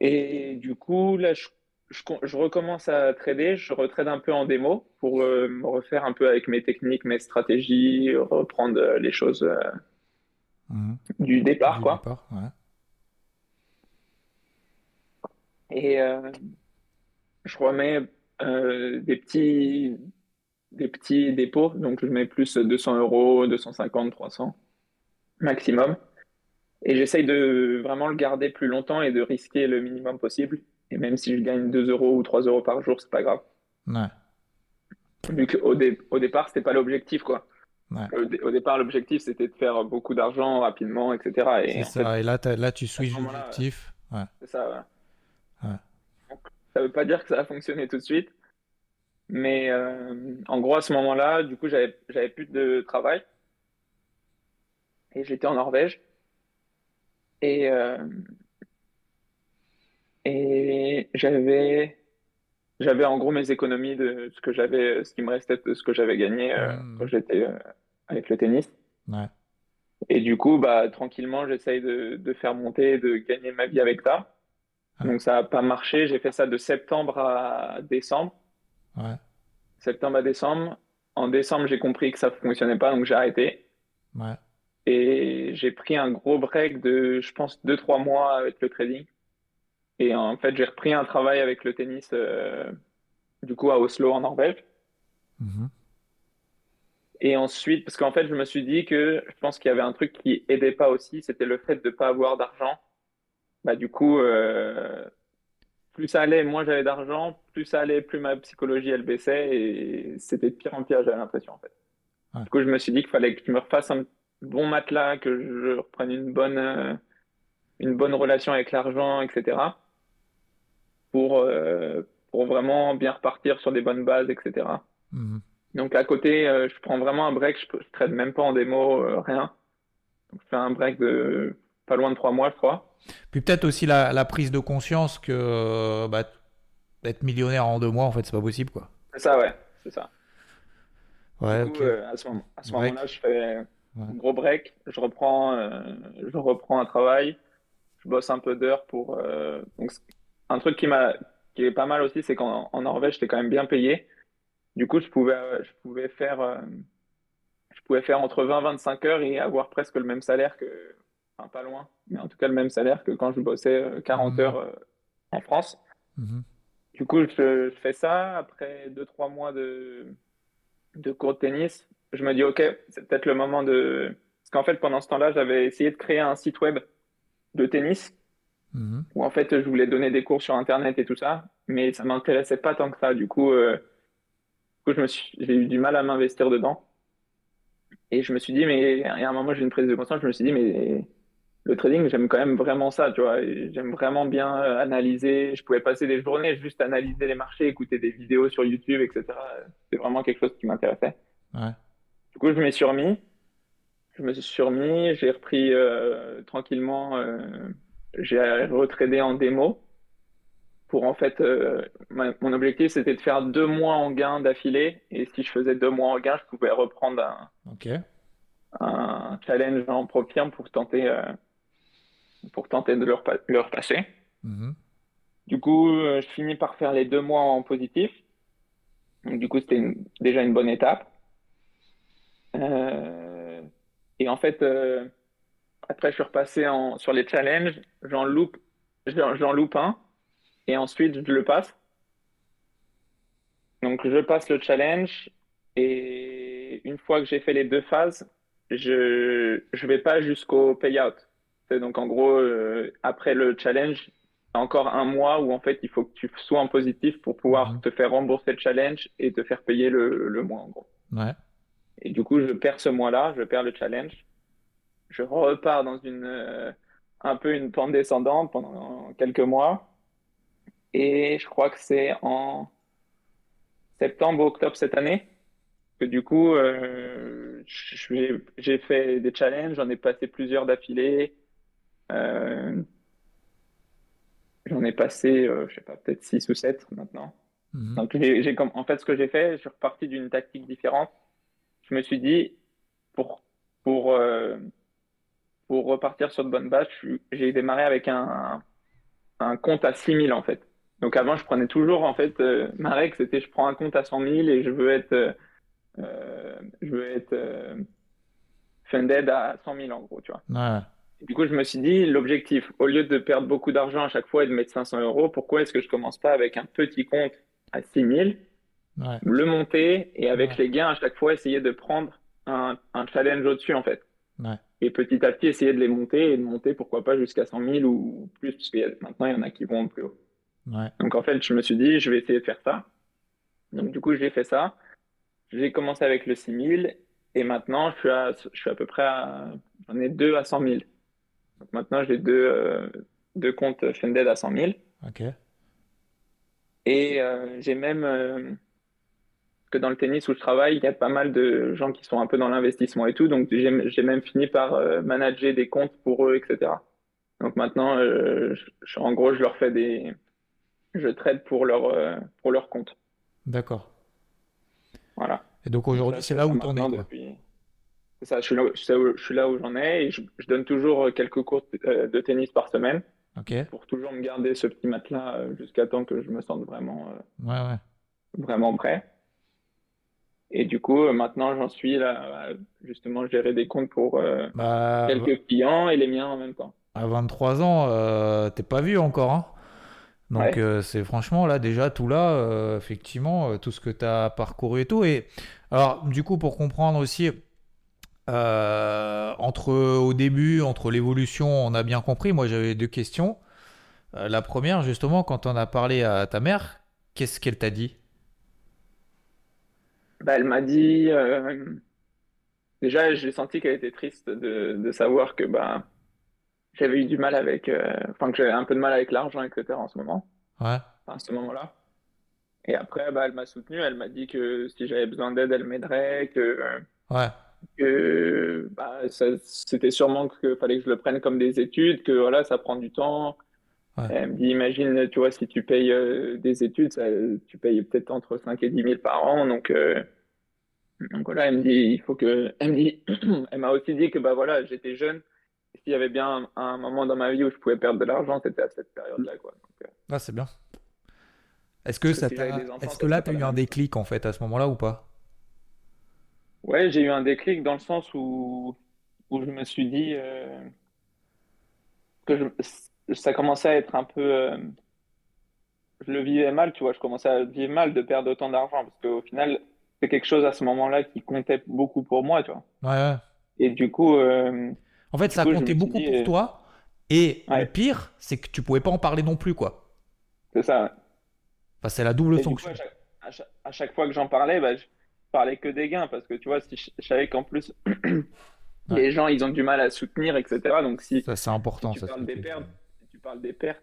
Et du coup, là, je, je, je recommence à trader. Je retrade un peu en démo pour euh, me refaire un peu avec mes techniques, mes stratégies, reprendre euh, les choses euh, Du départ, Du quoi. départ, ouais. Et euh, je remets euh, des petits, des petits dépôts. Donc, je mets plus 200 euros, 250, 300 maximum. Et j'essaye de vraiment le garder plus longtemps et de risquer le minimum possible. Et même si je gagne 2 euros ou 3 euros par jour, c'est pas grave. Ouais. Vu qu'au dé- au départ, c'était pas l'objectif, quoi. Ouais. Au, dé- au départ, l'objectif, c'était de faire beaucoup d'argent rapidement, etc. Et C'est fait, ça. Et là, tu switches moment-là, l'objectif. Ouais. C'est ça. Ouais. Donc, ça veut pas dire que ça a fonctionné tout de suite, mais euh, en gros, à ce moment-là, du coup, j'avais, j'avais plus de travail et j'étais en Norvège et, euh, et j'avais, j'avais en gros mes économies de ce que j'avais, ce qui me restait de ce que j'avais gagné euh, Mm. quand j'étais euh, avec le tennis. Ouais. Et du coup, bah, tranquillement, j'essaye de, de faire monter, de gagner ma vie avec ça. Ah. Donc, ça n'a pas marché. J'ai fait ça de septembre à décembre. Ouais. Septembre à décembre. En décembre, j'ai compris que ça ne fonctionnait pas, donc j'ai arrêté. Ouais. Et j'ai pris un gros break de, je pense, 2-3 mois avec le trading. Et en fait, j'ai repris un travail avec le tennis, euh, du coup, à Oslo, en Norvège. Mhm. Et ensuite, parce qu'en fait, je me suis dit que je pense qu'il y avait un truc qui aidait pas aussi, c'était le fait de pas avoir d'argent. Bah, du coup, euh, plus ça allait, moins j'avais d'argent, plus ça allait, plus ma psychologie elle baissait et c'était de pire en pire, j'avais l'impression en fait. Ouais. Du coup, je me suis dit qu'il fallait que je me refasse un bon matelas, que je reprenne une bonne, euh, une bonne relation avec l'argent, etc. pour, euh, pour vraiment bien repartir sur des bonnes bases, etc. Mhm. Donc à côté, euh, je prends vraiment un break, je, je trade même pas en démo, euh, rien. Donc je fais un break de pas loin de trois mois, je crois. Puis peut-être aussi la, la prise de conscience que bah, être millionnaire en deux mois, en fait, c'est pas possible, quoi. C'est ça, ouais, c'est ça. Ouais, Du coup, ok. euh, à ce moment, à ce Break. moment-là, je fais Ouais. un gros break, je reprends, euh, je reprends un travail, je bosse un peu d'heures pour. euh, donc un truc qui m'a, qui est pas mal aussi, c'est qu'en en Norvège, j'étais quand même bien payé. Du coup, je pouvais, euh, je pouvais faire, euh, je pouvais faire entre 20-25 heures et avoir presque le même salaire que, enfin pas loin, mais en tout cas le même salaire que quand je bossais euh, 40 Mhm. heures euh, en France. Mhm. Du coup, je, je fais ça. Après 2-3 mois de, de cours de tennis, je me dis, OK, c'est peut-être le moment de... Parce qu'en fait, pendant ce temps-là, j'avais essayé de créer un site web de tennis Mhm. où en fait, je voulais donner des cours sur Internet et tout ça, mais ça m'intéressait pas tant que ça. Du coup, euh, du coup, je me suis, j'ai eu du mal à m'investir dedans. Et je me suis dit, mais à un moment, j'ai une prise de conscience, je me suis dit, mais le trading, j'aime quand même vraiment ça, tu vois. J'aime vraiment bien euh, analyser. Je pouvais passer des journées juste analyser les marchés, écouter des vidéos sur YouTube, etc. C'est vraiment quelque chose qui m'intéressait. Ouais. Du coup, je m'y suis remis. Je me suis remis, j'ai repris euh, tranquillement, euh, j'ai retradé en démo pour en fait, euh, ma- mon objectif c'était de faire deux mois en gain d'affilée et si je faisais deux mois en gain, je pouvais reprendre un, Ok. un challenge en pro pour tenter, euh, pour tenter de le, repa- le repasser. Mhm. Du coup, euh, je finis par faire les deux mois en positif. Donc, du coup, c'était déjà une bonne étape. Et en fait, après, je suis repassé en, sur les challenges. J'en loupe, j'en loupe un. Et ensuite, je le passe. Donc, je passe le challenge. Et une fois que j'ai fait les deux phases, je je vais pas jusqu'au payout. Donc, en gros, euh, après le challenge, encore un mois où en fait il faut que tu sois en positif pour pouvoir Mhm. te faire rembourser le challenge et te faire payer le, le mois en gros. Ouais. Et du coup, je perds ce mois-là, je perds le challenge. Je repars dans une euh, un peu une pente descendante pendant quelques mois. Et je crois que c'est en septembre ou octobre cette année que du coup, euh, j'ai fait des challenges, j'en ai passé plusieurs d'affilée. Euh, J'en ai passé, euh, je sais pas, peut-être 6 ou 7 maintenant. Mhm. Donc, j'ai, en fait, ce que j'ai fait, je suis reparti d'une tactique différente. Je me suis dit, pour, pour, pour repartir sur de bonnes bases, j'ai démarré avec un, un compte à 6000 en fait. Donc, avant, je prenais toujours, en fait, euh, ma règle, c'était je prends un compte à 100 000 et je veux être, euh, euh, je veux être euh, funded à 100 000 en gros, tu vois. Ouais. Du coup, je me suis dit, l'objectif, au lieu de perdre beaucoup d'argent à chaque fois et de mettre 500 euros, pourquoi est-ce que je commence pas avec un petit compte à 6000, Ouais. le monter et avec Ouais. les gains à chaque fois essayer de prendre un, un challenge au-dessus en fait. Et petit à petit essayer de les monter et de monter pourquoi pas jusqu'à 100 000 ou plus, parce que maintenant il y en a qui vont plus haut. Ouais. Donc en fait, je me suis dit, je vais essayer de faire ça. Donc du coup, j'ai fait ça. J'ai commencé avec le 6000 et maintenant je suis à, je suis à peu près à, j'en ai deux à 100 000. Donc maintenant j'ai deux, euh, deux comptes funded à 100 000 Ok. et euh, j'ai même euh, que dans le tennis où je travaille, il y a pas mal de gens qui sont un peu dans l'investissement et tout, donc j'ai même fini par euh, manager des comptes pour eux, etc. Donc maintenant, euh, je- je- en gros, je leur fais des, je trade pour leur euh, pour leur compte. D'accord. Voilà. Et donc aujourd'hui, c'est là où ça t'en es, depuis- C'est ça, je suis là, je où- je suis là où j'en ai et je, je donne toujours quelques cours de, tennis par semaine pour toujours me garder ce petit matelas jusqu'à temps que je me sente vraiment, Ouais, ouais. vraiment prêt. Et du coup, maintenant, j'en suis là, justement, gérer des comptes pour euh, Bah, quelques clients et les miens en même temps. à 23 ans, euh, t'es pas vieux encore, hein. Donc Ouais. euh, c'est franchement là déjà tout là, euh, effectivement, euh, tout ce que tu as parcouru et tout. Et alors du coup pour comprendre aussi, euh, entre au début, entre l'évolution, on a bien compris, moi j'avais deux questions. Euh, la première justement, quand on a parlé à ta mère, qu'est-ce qu'elle t'a dit? Bah, elle m'a dit, euh, déjà, j'ai senti qu'elle était triste de, de savoir que bah, j'avais eu du mal avec, euh, enfin, que j'avais un peu de mal avec l'argent, etc. en ce moment, Ouais, enfin, à ce moment-là. Et après, bah, elle m'a soutenu, elle m'a dit que si j'avais besoin d'aide, elle m'aiderait, que, ouais, que bah, c'était sûrement qu'il fallait que je le prenne comme des études, que voilà, ça prend du temps. ouais, Elle me dit, imagine, tu vois, si tu payes euh, des études, ça- tu payes peut-être entre 5 et dix mille par an. Donc, euh, donc voilà, elle me dit, il faut que. Elle me dit, elle m'a aussi dit que bah voilà, j'étais jeune. S'il y avait bien un, un moment dans ma vie où je pouvais perdre de l'argent, c'était à cette période-là, quoi. Donc, euh, Ah, c'est bien. Est-ce que ça si est-ce que là t'as pas eu un déclic en fait à ce moment-là ou pas? Ouais, j'ai eu un déclic dans le sens où, où je me suis dit euh, que je- ça commençait à être un peu. euh, je le vivais mal, tu vois, je commençais à vivre mal de perdre autant d'argent parce qu'au final, c'est quelque chose à ce moment-là qui comptait beaucoup pour moi, tu vois. Ouais, ouais. Et du coup, euh, En fait, ça coup, comptait beaucoup dit, pour euh, toi. Et le pire, c'est que tu pouvais pas en parler non plus, quoi. c'est ça. Enfin, c'est la double Et du coup, sanction. à chaque, à fois que j'en parlais, bah, je parlais que des gains parce que tu vois, si je, je savais qu'en plus, Ouais. les gens, ils ont du mal à soutenir, etc. Donc, si, Ça, c'est si important, tu ça, ce parles des tu pertes, si tu parles des pertes,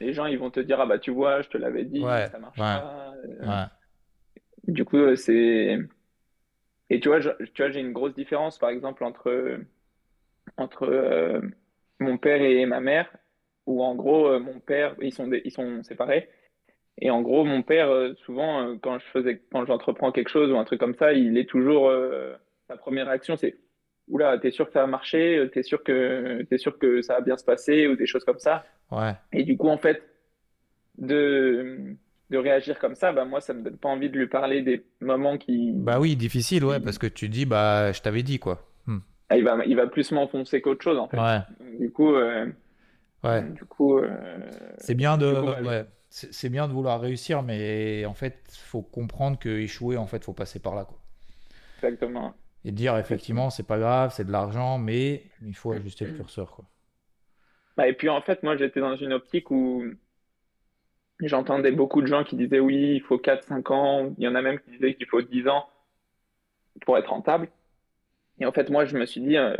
les gens, ils vont te dire, ah bah, tu vois, je te l'avais dit, ça marche ouais, pas. Du coup, euh, c'est. Et tu vois, je- tu vois, j'ai une grosse différence, par exemple, entre, entre euh, mon père et ma mère, où en gros, euh, mon père, ils sont, des- ils sont séparés. Et en gros, mon père, souvent, quand je faisais, quand j'entreprends quelque chose ou un truc comme ça, il est toujours, euh, sa première réaction, c'est, Oula, t'es sûr que ça va marcher? T'es sûr que, t'es sûr que ça va bien se passer? Ou des choses comme ça. Ouais. Et du coup, en fait, de, de réagir comme ça, bah, moi, ça me donne pas envie de lui parler des moments qui, Bah oui, difficile, ouais, parce que tu dis, bah, je t'avais dit, quoi. Hmm. ah, il va, il va plus m'enfoncer qu'autre chose, en fait. Ouais, Du coup, euh, ouais. du coup, euh, C'est bien de, coup, bah, ouais, c'est bien de vouloir réussir, mais en fait, faut comprendre que échouer, en fait, faut passer par là, quoi. exactement. Et dire, effectivement, c'est pas grave, c'est de l'argent, mais il faut ajuster le curseur, quoi. Bah, et puis, en fait, moi, j'étais dans une optique où j'entendais beaucoup de gens qui disaient oui, il faut quatre cinq ans. Il y en a même qui disaient qu'il faut 10 ans pour être rentable. Et en fait, moi, je me suis dit, euh,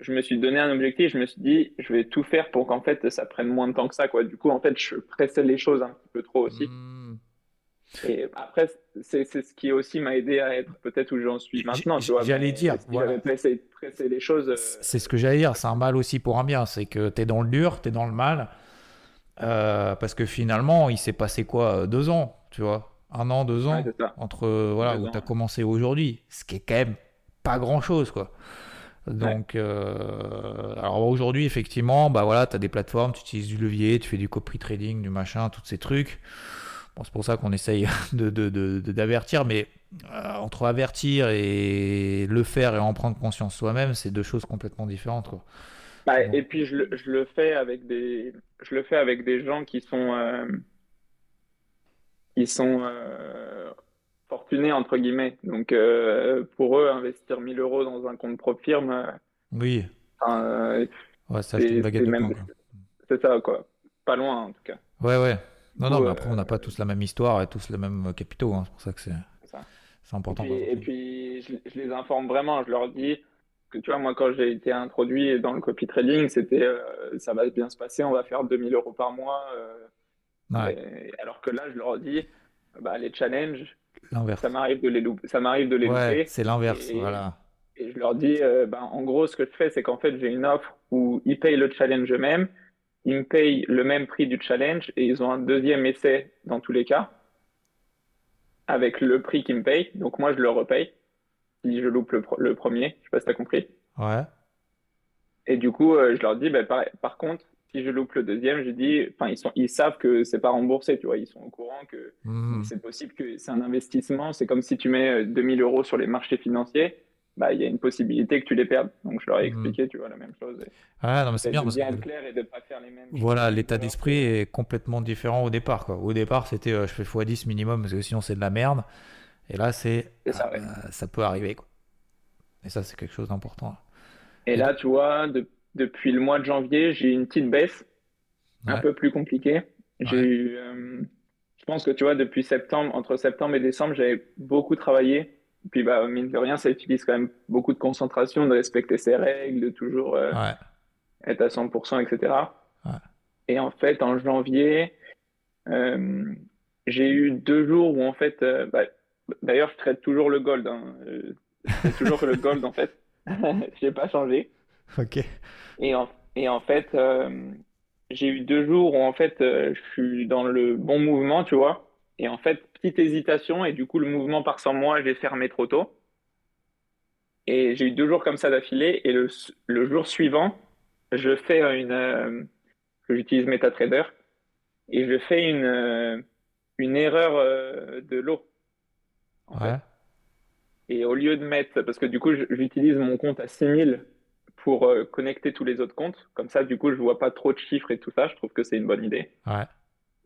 je me suis donné un objectif. Je me suis dit, je vais tout faire pour qu'en fait, ça prenne moins de temps que ça, quoi. Du coup, en fait, je pressais les choses un petit peu trop aussi. Hmm. Et après, c'est ce qui aussi m'a aidé à être peut-être où j'en suis maintenant, tu. J'allais dire, voilà. pressé, pressé les choses, euh, C'est ce que j'allais dire, c'est un mal aussi pour un bien, c'est que t'es dans le dur, t'es dans le mal, euh, parce que finalement, il s'est passé quoi, euh, deux ans, tu vois, un an, deux ans, entre euh, voilà Deux où t'as ouais. commencé aujourd'hui, ce qui est quand même pas grand-chose, quoi. Ouais. Donc, euh, alors aujourd'hui, effectivement, bah voilà, t'as des plateformes, tu utilises du levier, tu fais du copy trading, du machin, tous ces trucs. Bon, c'est pour ça qu'on essaye de, de- de- de- d'avertir, mais euh, entre avertir et le faire et en prendre conscience soi-même, c'est deux choses complètement différentes, quoi. Bah, Bon. et puis je le, je le fais avec des, je le fais avec des gens qui sont, euh, qui sont euh, fortunés entre guillemets. Donc euh, pour eux, investir 1000 euros dans un compte pro firme, Oui, ouais, c'est acheter une baguette c'est de même, ça quoi. Pas loin en tout cas. Ouais, ouais. Non, non, mais après, on n'a pas tous la même histoire et tous les mêmes capitaux, hein. C'est pour ça que c'est ça. Et important puis, et puis je, je les informe vraiment. Je leur dis tu vois, moi quand j'ai été introduit dans le copy trading, c'était, euh, ça va bien se passer, on va faire 2000 euros par mois. euh, Ouais, Et- alors que là, je leur dis, bah, les challenges, ça m'arrive de les louper, ça m'arrive de les Ouais, c'est l'inverse, Et, voilà. et je leur dis, euh, bah, en gros, ce que je fais, c'est qu'en fait, j'ai une offre où ils payent le challenge eux-mêmes, ils me payent le même prix du challenge et ils ont un deuxième essai dans tous les cas, avec le prix qu'ils me payent. Donc moi, je le repaye si je loupe le, premier. Je sais pas si t'as compris. Ouais, Et du coup, euh, je leur dis, bah, par, par contre, si je loupe le deuxième, j'ai dit, enfin, ils, sont, ils savent que c'est pas remboursé, tu vois, ils sont au courant que Mhm. c'est possible que c'est un investissement. C'est comme si tu mets euh, 2000 euros sur les marchés financiers, bah, il y a une possibilité que tu les perdes. Donc, je leur ai Mhm. expliqué, tu vois, la même chose. Ah, non, mais c'est bien parce bien que être clair et de pas faire les mêmes voilà, l'état d'esprit est complètement différent au départ, quoi. Au départ, c'était euh, je fais x10 minimum parce que sinon c'est de la merde. Et là, c'est C'est ça, ouais. euh, ça peut arriver, quoi. Et ça, c'est quelque chose d'important. Et là, tu vois, de- depuis le mois de janvier, j'ai eu une petite baisse, un peu plus compliquée. J'ai Ouais. eu, euh, je pense que tu vois, depuis septembre, entre septembre et décembre, j'avais beaucoup travaillé. Puis, bah, mine de rien, ça utilise quand même beaucoup de concentration, de respecter ses règles, de toujours euh, être à 100%, etc. Et en fait, en janvier, j'ai eu deux jours où, en fait, bah, d'ailleurs, je traite toujours le gold. Hein. C'est toujours le gold, en fait. J'ai pas changé. Ok. Et en, et en fait, euh, j'ai eu deux jours où en fait, euh, je suis dans le bon mouvement, tu vois. Et en fait, petite hésitation, et du coup, le mouvement part sans moi, j'ai fermé trop tôt. Et j'ai eu deux jours comme ça d'affilée, et le, le jour suivant, je fais une, euh, j'utilise MetaTrader, et je fais une, une erreur de lot. En fait. Ouais. Et au lieu de mettre, parce que du coup, j'utilise mon compte à 6000 pour euh, connecter tous les autres comptes. Comme ça, du coup, je vois pas trop de chiffres et tout ça. Je trouve que c'est une bonne idée. Ouais.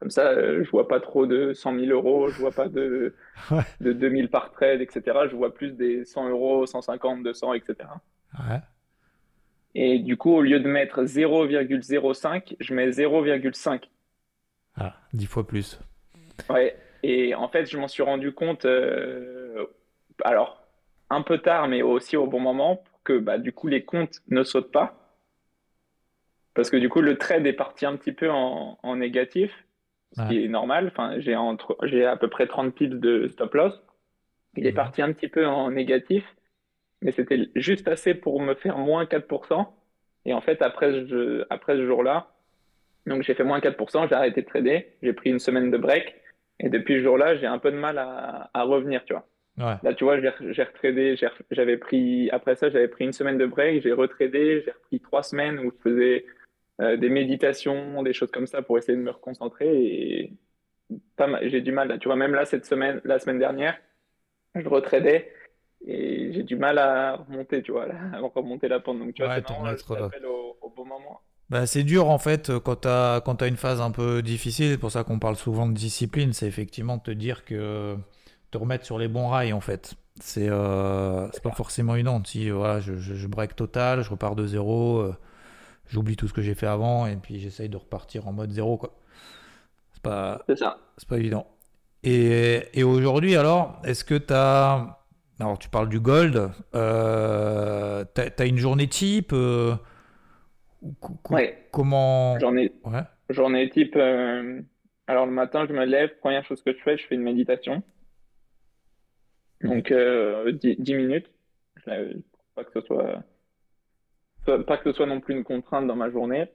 Comme ça, euh, je vois pas trop de 100 000 euros, je vois pas de, Ouais. de 2000 par trade, etc. Je vois plus des 100 euros, 150, 200, etc. Ouais. Et du coup, au lieu de mettre 0,05, je mets 0,5. Ah, 10 fois plus. Ouais, et en fait, je m'en suis rendu compte, euh, alors, un peu tard, mais aussi au bon moment, pour que bah, du coup, les comptes ne sautent pas. Parce que du coup, le trade est parti un petit peu en, en négatif, ce qui est normal. Enfin, j'ai entre, j'ai à peu près 30 pips de stop loss. Il est Mhm. parti un petit peu en négatif, mais c'était juste assez pour me faire moins 4%. Et en fait, après, je, après ce jour-là, donc j'ai fait moins 4%, j'ai arrêté de trader, j'ai pris une semaine de break. Et depuis ce jour-là, j'ai un peu de mal à, à revenir, tu vois. Ouais. Là, tu vois, j'ai retradé, j'avais pris, après ça, j'avais pris une semaine de break, j'ai retradé, j'ai repris trois semaines où je faisais euh, des méditations, des choses comme ça pour essayer de me reconcentrer et j'ai du mal, là, tu vois, même là, cette semaine, la semaine dernière, je retradais et j'ai du mal à remonter, tu vois, à remonter la pente. Donc, tu vois, Ouais, c'est t'appelle au, au bon moment. Bah, c'est dur en fait euh, quand t'as quand t'as une phase un peu difficile, c'est pour ça qu'on parle souvent de discipline, c'est effectivement de te dire que te remettre sur les bons rails en fait. C'est euh, pas forcément évident. Si voilà, je, je, je break total, je repars de zéro, euh, j'oublie tout ce que j'ai fait avant et puis j'essaye de repartir en mode zéro. C'est pas C'est ça. pas évident. Et, et aujourd'hui alors, est-ce que t'as alors tu parles du gold, euh, t'as, t'as une journée type euh, ou co- co- Ouais, Comment j'en ai, Ouais. Journée type, euh, alors le matin, je me lève, première chose que je fais, je fais une méditation. Donc euh, 10, 10 minutes. Je Pas que ce soit, pas que ce soit non plus une contrainte dans ma journée.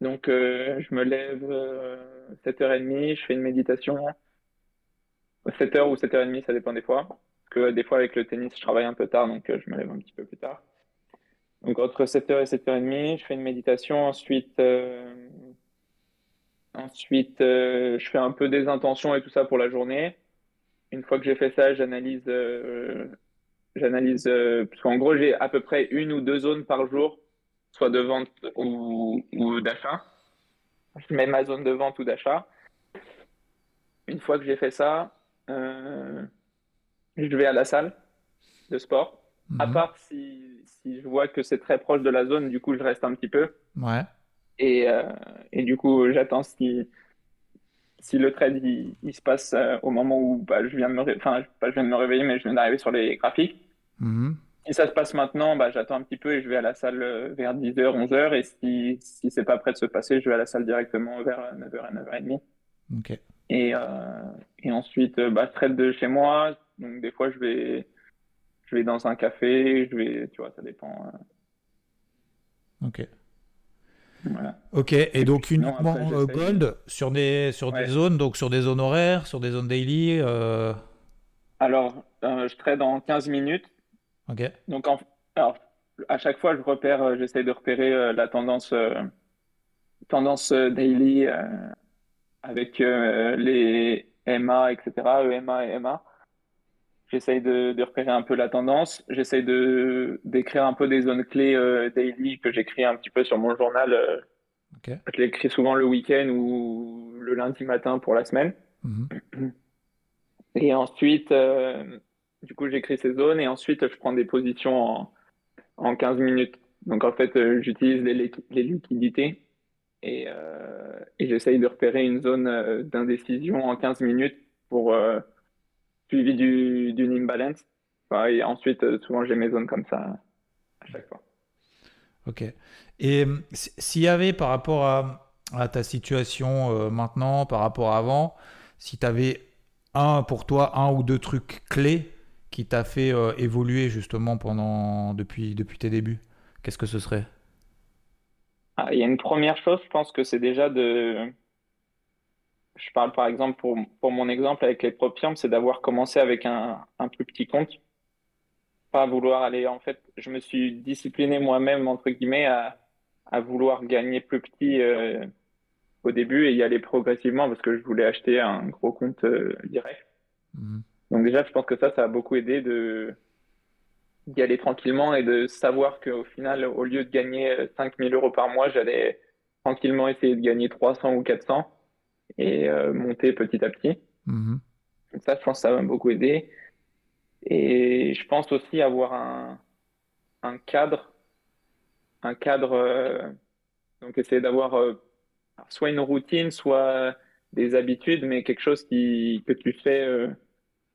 Donc euh, je me lève euh, 7h30, je fais une méditation. 7h ou 7h30, ça dépend des fois. Parce que des fois avec le tennis, je travaille un peu tard, donc euh, je me lève un petit peu plus tard. Donc entre 7h et 7h30, je fais une méditation. Ensuite, euh, ensuite euh, je fais un peu des intentions et tout ça pour la journée. Une fois que j'ai fait ça, j'analyse, euh, j'analyse, parce qu'en gros, j'ai à peu près une ou deux zones par jour, soit de vente ou, d'achat. Je mets ma zone de vente ou d'achat. Une fois que j'ai fait ça, je vais à la salle de sport. À Mhm. part si, si je vois que c'est très proche de la zone, du coup, je reste un petit peu. Ouais. Et, euh, et du coup, j'attends si, si le trade il, il se passe euh, au moment où bah, je viens de me, ré- enfin, pas je viens de me réveiller, mais je viens d'arriver sur les graphiques. Mhm. Si ça se passe maintenant, bah, j'attends un petit peu et je vais à la salle euh, vers 10h, 11h. Et si, si c'est pas prêt de se passer, je vais à la salle directement vers 9h et 9h30. Ok. Et, euh, et ensuite, bah, je trade de chez moi. Donc, des fois, je vais, je vais dans un café, je vais, tu vois, ça dépend. euh, Ok. voilà. Ok. Et donc uniquement après, euh, gold sur des sur des zones, donc sur des zones horaires, sur des zones daily. euh, Alors, euh, je trade en 15 minutes. Ok. Donc, en- alors, à chaque fois, je repère, j'essaie de repérer euh, la tendance, tendance daily avec les MA, etc., EMA et MA. J'essaye de, repérer un peu la tendance. J'essaye de d'écrire un peu des zones clés daily que j'écris un petit peu sur mon journal. Je l'écris souvent le week-end ou le lundi matin pour la semaine. Mhm. Et ensuite, du coup, j'écris ces zones et ensuite, je prends des positions en, en 15 minutes. Donc, en fait, euh, j'utilise les, les, liquidités et, euh, et j'essaye de repérer une zone euh, d'indécision en 15 minutes pour suivi d'une imbalance. et ensuite, souvent, j'ai mes zones comme ça à chaque fois. Ok. Et s'il y avait par rapport à, à ta situation maintenant, par rapport à avant, si tu avais un pour toi, un ou deux trucs clés qui t'a fait euh, évoluer justement pendant depuis, depuis tes débuts Qu'est-ce que ce serait? Ah, Il y a une première chose, je pense que c'est déjà de. Je parle par exemple pour, pour mon exemple avec les propiums, c'est d'avoir commencé avec un, un, plus petit compte. Pas vouloir aller. En fait, je me suis discipliné moi-même, entre guillemets, à, à vouloir gagner plus petit euh, au début et y aller progressivement parce que je voulais acheter un gros compte euh, direct. Mmh. Donc déjà, je pense que ça, ça a beaucoup aidé de d'y aller tranquillement et de savoir qu'au final, au lieu de gagner 5000 euros par mois, j'allais tranquillement essayer de gagner 300 ou 400 et euh, monter petit à petit. Mhm. Ça, je pense que ça m'a beaucoup aidé. Et je pense aussi avoir un, un cadre, un cadre, euh, donc essayer d'avoir euh, soit une routine, soit des habitudes, mais quelque chose qui, que tu fais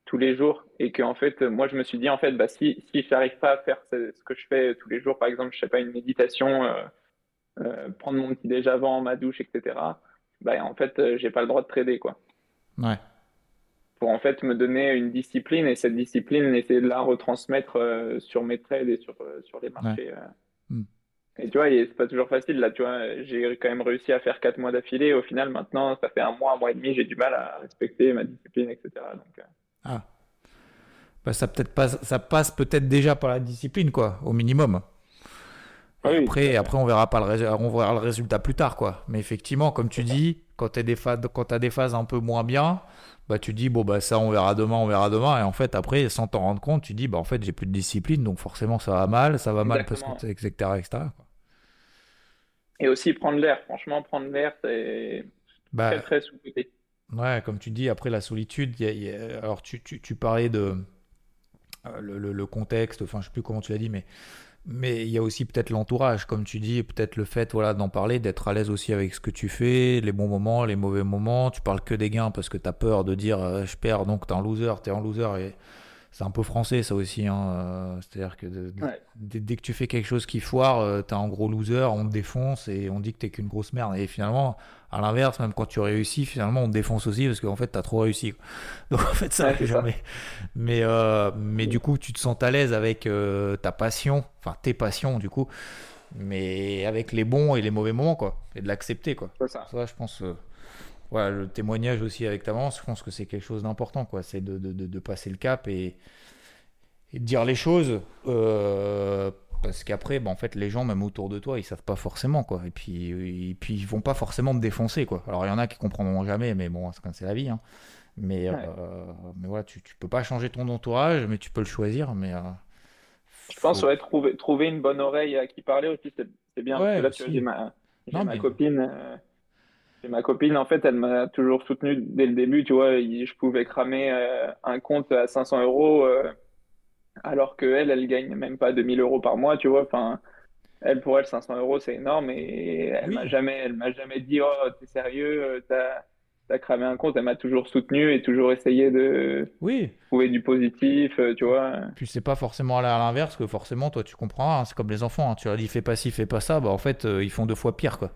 tous les jours et que en fait moi je me suis dit en fait bah si si j'arrive pas à faire ce, que je fais tous les jours par exemple je sais pas une méditation prendre mon petit déj avant ma douche etc bah en fait euh, j'ai pas le droit de trader quoi. Ouais. Pour en fait me donner une discipline et cette discipline essayer de la retransmettre sur mes trades et sur sur les marchés hmm. et tu vois c'est pas toujours facile là tu vois j'ai quand même réussi à faire quatre mois d'affilée. Au final maintenant ça fait un mois un mois et demi j'ai du mal à respecter ma discipline etc donc ah. Bah, ça, peut-être pas, ça passe peut-être déjà par la discipline, quoi, au minimum. Ah après, après, on verra pas le, on verra le résultat plus tard, quoi. Mais effectivement, comme tu dis, quand tu as des phases, quand as des phases un peu moins bien, bah tu dis bon bah ça on verra demain, on verra demain. Et en fait après, sans t'en rendre compte, tu dis bah en fait j'ai plus de discipline, donc forcément ça va mal, ça va mal parce que etc etc. Et aussi prendre l'air. Franchement, prendre l'air c'est bah, très très sous-côté. Ouais, comme tu dis, après la solitude, alors tu, tu, tu, parlais de euh, le, le, contexte, enfin je sais plus comment tu l'as dit, mais mais il y a aussi peut-être l'entourage, comme tu dis, peut-être le fait voilà d'en parler, d'être à l'aise aussi avec ce que tu fais, les bons moments, les mauvais moments. Tu parles que des gains parce que tu as peur de dire euh, je perds, donc tu es un loser, tu es un loser et c'est un peu français ça aussi. Hein. Euh, c'est-à-dire que dès, que tu fais quelque chose qui foire, euh, tu es un gros loser, on te défonce et on dit que tu qu'une grosse merde. Et finalement, à l'inverse, même quand tu réussis, finalement on te défonce aussi parce qu'en fait tu as trop réussi. Donc en fait ça, jamais. Mais, euh, mais du coup, tu te sens à l'aise avec ta passion, enfin tes passions du coup, mais avec les bons et les mauvais moments quoi, et de l'accepter quoi. Ça. ça. je pense voilà, le témoignage aussi avec ta maman, je pense que c'est quelque chose d'important, quoi. C'est de, de, de, passer le cap et, et de dire les choses. Euh, parce qu'après, bah, en fait, les gens, même autour de toi, ils savent pas forcément, quoi. Et puis, et puis ils vont pas forcément te défoncer, quoi. Alors, il y en a qui comprendront jamais, mais bon, c'est la vie, hein. Mais, euh, mais voilà, tu, tu peux pas changer ton entourage, mais tu peux le choisir, mais. Euh, je pense ouais, trouver, trouver une bonne oreille à qui parler aussi, c'est bien. Ouais, là, j'ai ma, ma copine et ma copine, en fait, elle m'a toujours soutenu dès le début. Tu vois, je pouvais cramer euh, un compte à 500 euros, euh, alors qu'elle, elle gagne même pas 2000 euros par mois. Tu vois, enfin, elle, pour elle, 500 euros, c'est énorme. Et elle m'a jamais, elle m'a jamais dit, oh, t'es sérieux, euh, t'as as cramé un compte. Elle m'a toujours soutenu et toujours essayé de oui. trouver du positif, tu vois. Puis c'est pas forcément à l'inverse que forcément, toi, tu comprends. Hein, c'est comme les enfants. Hein. Tu leur dis, fais pas ci, fais pas ça. Bah, en fait, ils font deux fois pire, quoi.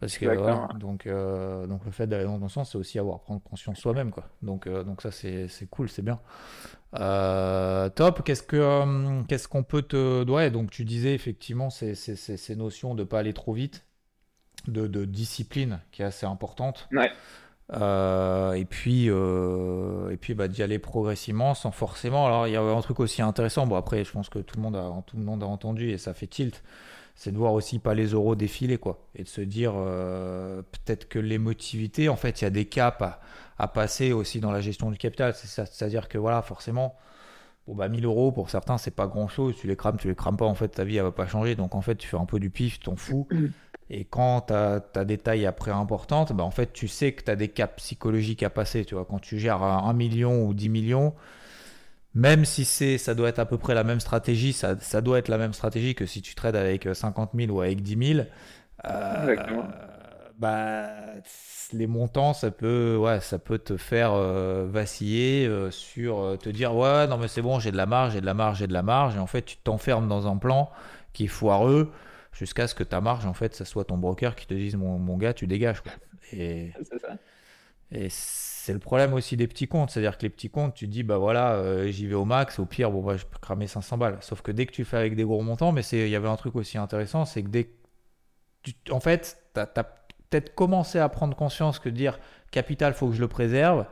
Parce que donc, euh, donc le fait d'aller dans ton sens, c'est aussi avoir prendre conscience soi-même, quoi. Donc, euh, donc ça, c'est cool, c'est bien. Euh, top. Qu'est-ce que qu'est-ce qu'on peut te ouais, donc tu disais effectivement ces, ces, ces, notions de pas aller trop vite, de, de discipline qui est assez importante. Ouais. Et puis, et puis bah, d'y aller progressivement sans forcément. Alors, il y a un truc aussi intéressant. Bon, après, je pense que tout le monde a, tout le monde a entendu et ça fait tilt c'est de voir aussi pas les euros défiler, quoi. Et de se dire, euh, peut-être que l'émotivité, en fait, il y a des caps à, passer aussi dans la gestion du capital. C'est-à-dire que, voilà, forcément, bon, bah, 1000 euros pour certains, c'est pas grand-chose. Tu les crames, tu les crames pas, en fait, ta vie, elle va pas changer. Donc, en fait, tu fais un peu du pif, t'en fous. Et quand tu as, des tailles après importantes, bah, en fait, tu sais que tu as des caps psychologiques à passer. Tu vois, quand tu gères 1 million ou 10 millions, même si c'est, ça doit être à peu près la même stratégie, ça, ça, doit être la même stratégie que si tu trades avec 50 000 ou avec 10 000. Euh, bah, les montants, ça peut, ouais, ça peut te faire euh, vaciller euh, sur te dire ouais, non mais c'est bon, j'ai de la marge, j'ai de la marge, j'ai de la marge, et en fait tu t'enfermes dans un plan qui est foireux jusqu'à ce que ta marge, en fait, ça soit ton broker qui te dise mon, mon gars, tu dégages. Quoi. Et, c'est ça. Et c'est le problème aussi des petits comptes. C'est-à-dire que les petits comptes, tu te dis, bah voilà, euh, j'y vais au max, au pire, bon, bah, je peux cramer 500 balles. Sauf que dès que tu fais avec des gros montants, mais il y avait un truc aussi intéressant, c'est que dès tu, en fait, tu as, peut-être commencé à prendre conscience que dire capital, faut que je le préserve,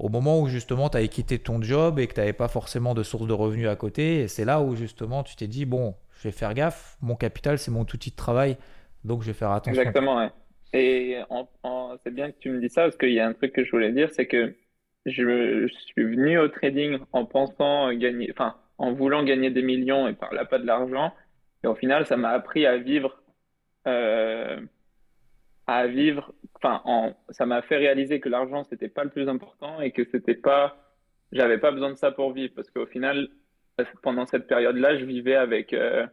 au moment où justement tu as quitté ton job et que tu n'avais pas forcément de source de revenus à côté. Et c'est là où justement tu t'es dit, bon, je vais faire gaffe, mon capital, c'est mon outil de travail, donc je vais faire attention. Exactement, ouais. Et c'est bien que tu me dis ça parce qu'il y a un truc que je voulais dire, c'est que je, suis venu au trading en pensant gagner, enfin, en voulant gagner des millions et par là pas de l'argent. Et au final, ça m'a appris à vivre, euh, à vivre, enfin, en, ça m'a fait réaliser que l'argent c'était pas le plus important et que c'était pas, j'avais pas besoin de ça pour vivre parce qu'au final, pendant cette période-là, je vivais avec, euh,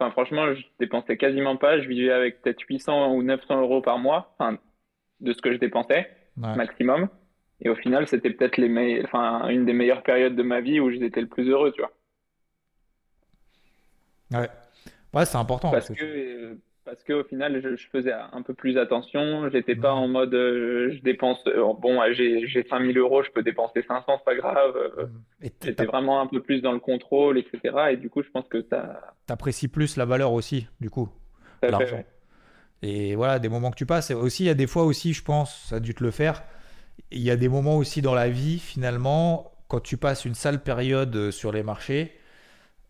Enfin, franchement, je dépensais quasiment pas. Je vivais avec peut-être 800 ou 900 euros par mois, enfin, de ce que je dépensais, maximum. Et au final, c'était peut-être les enfin, une des meilleures périodes de ma vie où j'étais le plus heureux, tu vois. Ouais, ouais c'est important. Parce que, parce qu'au final, je, faisais un peu plus attention. J'étais pas en mode euh, je dépense, euh, bon, j'ai, j'ai 5000 euros, je peux dépenser 500, c'est pas grave. Euh, j'étais vraiment un peu plus dans le contrôle, etc. Et du coup, je pense que ça. T'apprécies plus la valeur aussi, du coup, l'argent. Et voilà, des moments que tu passes. aussi, il y a des fois aussi, je pense, ça a dû te le faire. Il y a des moments aussi dans la vie, finalement, quand tu passes une sale période sur les marchés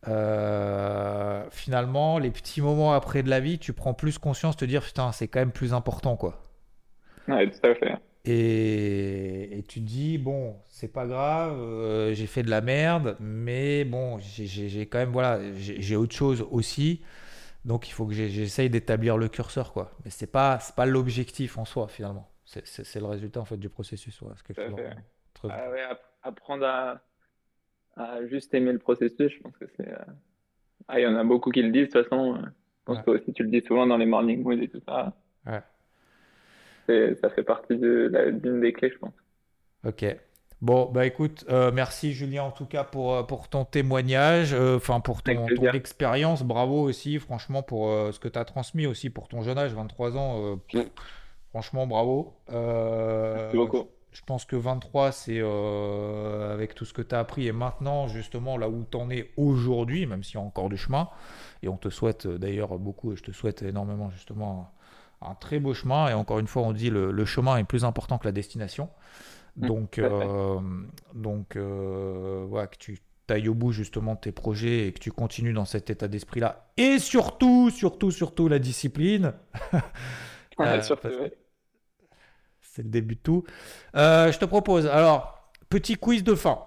euh, finalement, les petits moments après de la vie, tu prends plus conscience, te dire putain, c'est quand même plus important quoi. Ouais, tout à fait. Et, et tu te dis, bon, c'est pas grave, euh, j'ai fait de la merde, mais bon, j'ai quand même, voilà, j'ai autre chose aussi. Donc il faut que j'essaye d'établir le curseur, quoi. Mais c'est pas, pas l'objectif en soi, finalement. C'est le résultat, en fait, du processus. Ouais, que ah ouais, apprendre à, à juste aimer le processus. Je pense que c'est. Euh, ah, il y en a beaucoup qui le disent, de toute façon. Euh, je pense que aussi tu le dis souvent dans les morning moods et tout ça. Ouais. Ça fait partie d'une des clés, je pense. Ok. Bon, bah écoute, euh, merci Julien en tout cas pour, pour ton témoignage, enfin pour ton, expérience. Bravo aussi, franchement, pour ce que tu as transmis aussi pour ton jeune âge, 23 ans. franchement, bravo. merci beaucoup je pense que 23, c'est euh, avec tout ce que tu as appris et maintenant, justement, là où tu en es aujourd'hui, même s'il y a encore du chemin, et on te souhaite euh, d'ailleurs beaucoup, et je te souhaite énormément, justement, un très beau chemin. Et encore une fois, on dit le, le chemin est plus important que la destination. Mmh, donc, euh, donc voilà, que tu ailles au bout justement de tes projets et que tu continues dans cet état d'esprit-là. Et surtout, surtout, surtout la discipline. surtout, c'est le début de tout. Euh, je te propose, alors, petit quiz de fin.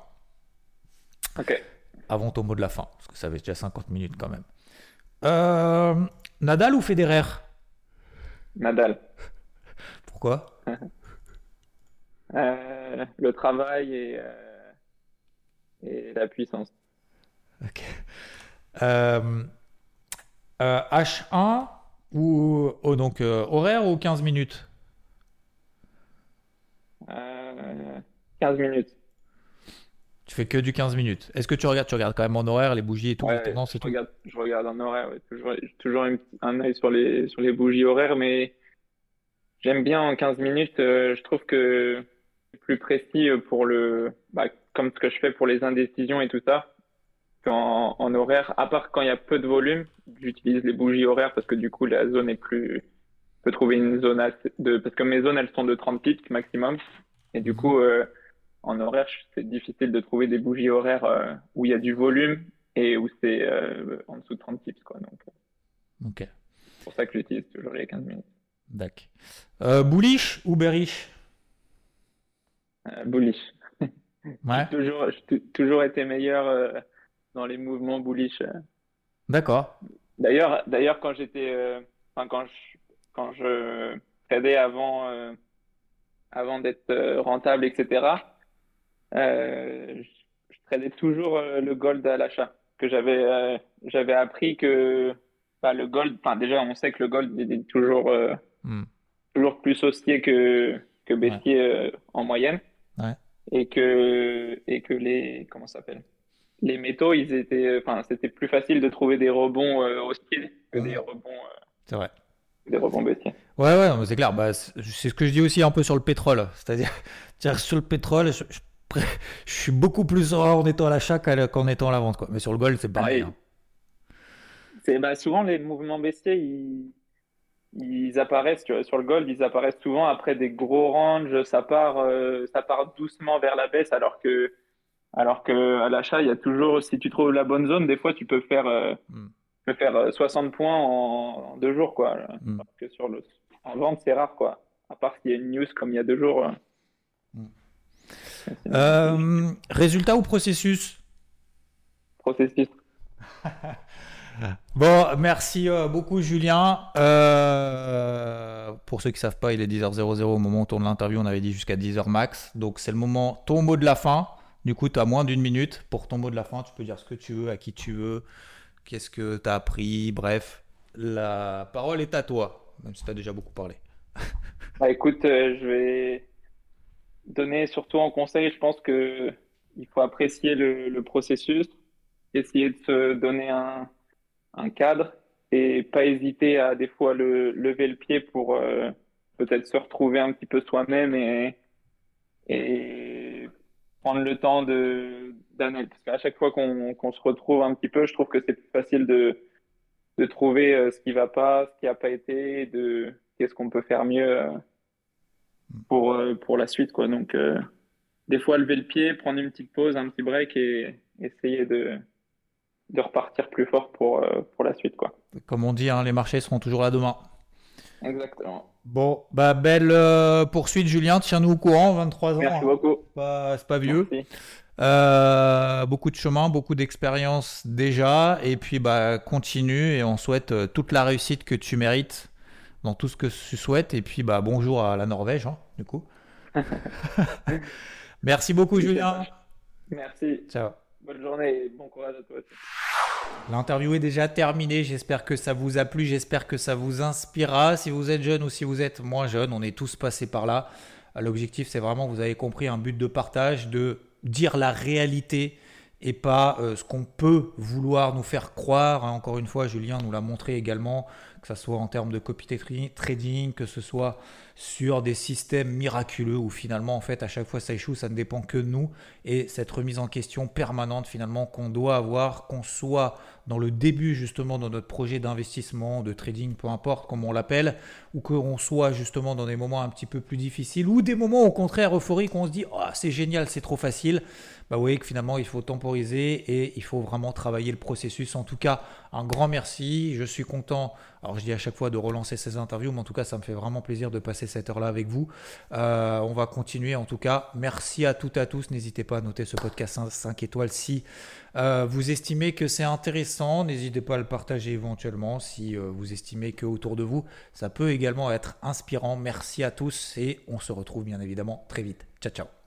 Ok. Avant ton mot de la fin, parce que ça fait déjà 50 minutes quand même. Euh, Nadal ou Federer? Nadal. Pourquoi? Euh, Le travail et, et, la puissance. Ok. H1 ou oh, donc horaire ou 15 minutes? 15 minutes. Tu fais que du 15 minutes. Est-ce que tu regardes, tu regardes quand même en horaire les bougies et tout, ouais, je, regarde, je regarde en horaire, toujours, toujours un œil sur les, sur les bougies horaires, mais j'aime bien en 15 minutes. Euh, je trouve que c'est plus précis pour le, bah, comme ce que je fais pour les indécisions et tout ça, qu'en en horaire, à part quand il y a peu de volume, j'utilise les bougies horaires parce que du coup la zone est plus, je peux trouver une zone assez de, parce que mes zones elles sont de 30 pips maximum. Et du coup, euh, en horaire, c'est difficile de trouver des bougies horaires euh, où il y a du volume et où c'est euh, en dessous de 30 tips. Quoi, donc. Ok. C'est pour ça que j'utilise toujours les 15 minutes. D'accord. Bullish ou bearish? Bullish. Ouais. J'ai toujours, j'ai toujours été meilleur dans les mouvements bullish. D'accord. D'ailleurs, d'ailleurs, quand j'étais, enfin, quand je, quand je tradais avant, avant d'être euh, rentable, etc., euh, je, tradais toujours euh, le gold à l'achat. Que j'avais, euh, j'avais appris que bah, le gold, enfin, déjà, on sait que le gold est toujours, euh, Hmm. toujours plus haussier que, que baissier en moyenne. Ouais. Et que, et que les, comment s'appelle? Les métaux, ils étaient, enfin, c'était plus facile de trouver des rebonds haussiers que des rebonds, C'est vrai. des rebonds baissiers. Ouais, ouais, c'est clair. Bah, c'est ce que je dis aussi un peu sur le pétrole. C'est-à-dire, sur le pétrole, je, je pré- je suis beaucoup plus serein en étant à l'achat qu'en étant à la vente. Quoi. Mais sur le gold, c'est pareil. Hein. Bah, souvent, les mouvements baissiers, ils, ils apparaissent, tu vois, sur le gold, ils apparaissent souvent après des gros ranges, ça part, euh, ça part doucement vers la baisse, alors que, alors que à l'achat, il y a toujours, si tu trouves la bonne zone, des fois, tu peux faire, euh, Mm. tu peux faire euh, 60 points en, en deux jours, quoi. Mm. Alors que sur le, en vente, c'est rare, quoi. À part s'il y a une news comme il y a deux jours. euh. Mm. Euh, résultat ou processus? Processus. Bon, merci euh, beaucoup Julien. Euh, pour ceux qui ne savent pas, il est 10h00 au moment où on tourne l'interview. On avait dit jusqu'à 10h max. Donc c'est le moment, ton mot de la fin. Du coup, tu as moins d'une minute pour ton mot de la fin. Tu peux dire ce que tu veux, à qui tu veux, qu'est-ce que tu as appris. Bref, la parole est à toi, même si tu as déjà beaucoup parlé. Bah, écoute, euh, je vais donner surtout en conseil, je pense que il faut apprécier le, processus, essayer de se donner un, cadre et pas hésiter à des fois le, lever le pied pour euh, peut-être se retrouver un petit peu soi-même et, prendre le temps d'analyser. Parce qu'à chaque fois qu'on se retrouve un petit peu, je trouve que c'est plus facile de, de trouver euh, ce qui va pas, ce qui a pas été, de qu'est-ce qu'on peut faire mieux euh, pour, euh, pour la suite, quoi. Donc, des fois, lever le pied, prendre une petite pause, un petit break et essayer de, de repartir plus fort pour, pour la suite, quoi. Comme on dit, hein, les marchés seront toujours là demain. Exactement. Bon, bah belle poursuite Julien. Tiens-nous au courant, 23 ans. Merci hein. beaucoup. C'est pas- vieux. Merci. Euh, beaucoup de chemin, beaucoup d'expérience déjà, et puis bah continue et on souhaite euh, toute la réussite que tu mérites dans tout ce que tu souhaites. Et puis bah bonjour à la Norvège, hein, du coup. Merci beaucoup Julien. Merci. Ciao. Bonne journée et bon courage à toi aussi. L'interview est déjà terminée. J'espère que ça vous a plu. J'espère que ça vous inspirera. Si vous êtes jeune ou si vous êtes moins jeune, on est tous passés par là. L'objectif, c'est vraiment, vous avez compris, un but de partage, de dire la réalité et pas euh, ce qu'on peut vouloir nous faire croire. Hein, Encore une fois, Julien nous l'a montré également, que ce soit en termes de copy tra- trading, que ce soit sur des systèmes miraculeux où finalement, en fait, à chaque fois ça échoue, ça ne dépend que de nous. Et cette remise en question permanente, finalement, qu'on doit avoir, qu'on soit dans le début justement de notre projet d'investissement, de trading, peu importe comment on l'appelle, ou qu'on soit justement dans des moments un petit peu plus difficiles, ou des moments au contraire euphoriques où on se dit oh, c'est génial, c'est trop facile. Bah, vous voyez que finalement il faut temporiser et il faut vraiment travailler le processus. En tout cas, un grand merci. Je suis content. Alors je dis à chaque fois de relancer ces interviews, mais en tout cas ça me fait vraiment plaisir de passer cette heure-là avec vous. Euh, on va continuer en tout cas. Merci à toutes et à tous. N'hésitez pas à noter ce podcast 5 étoiles si euh, vous estimez que c'est intéressant. N'hésitez pas à le partager éventuellement si euh, vous estimez que autour de vous ça peut également être inspirant. Merci à tous et on se retrouve bien évidemment très vite. Ciao ciao.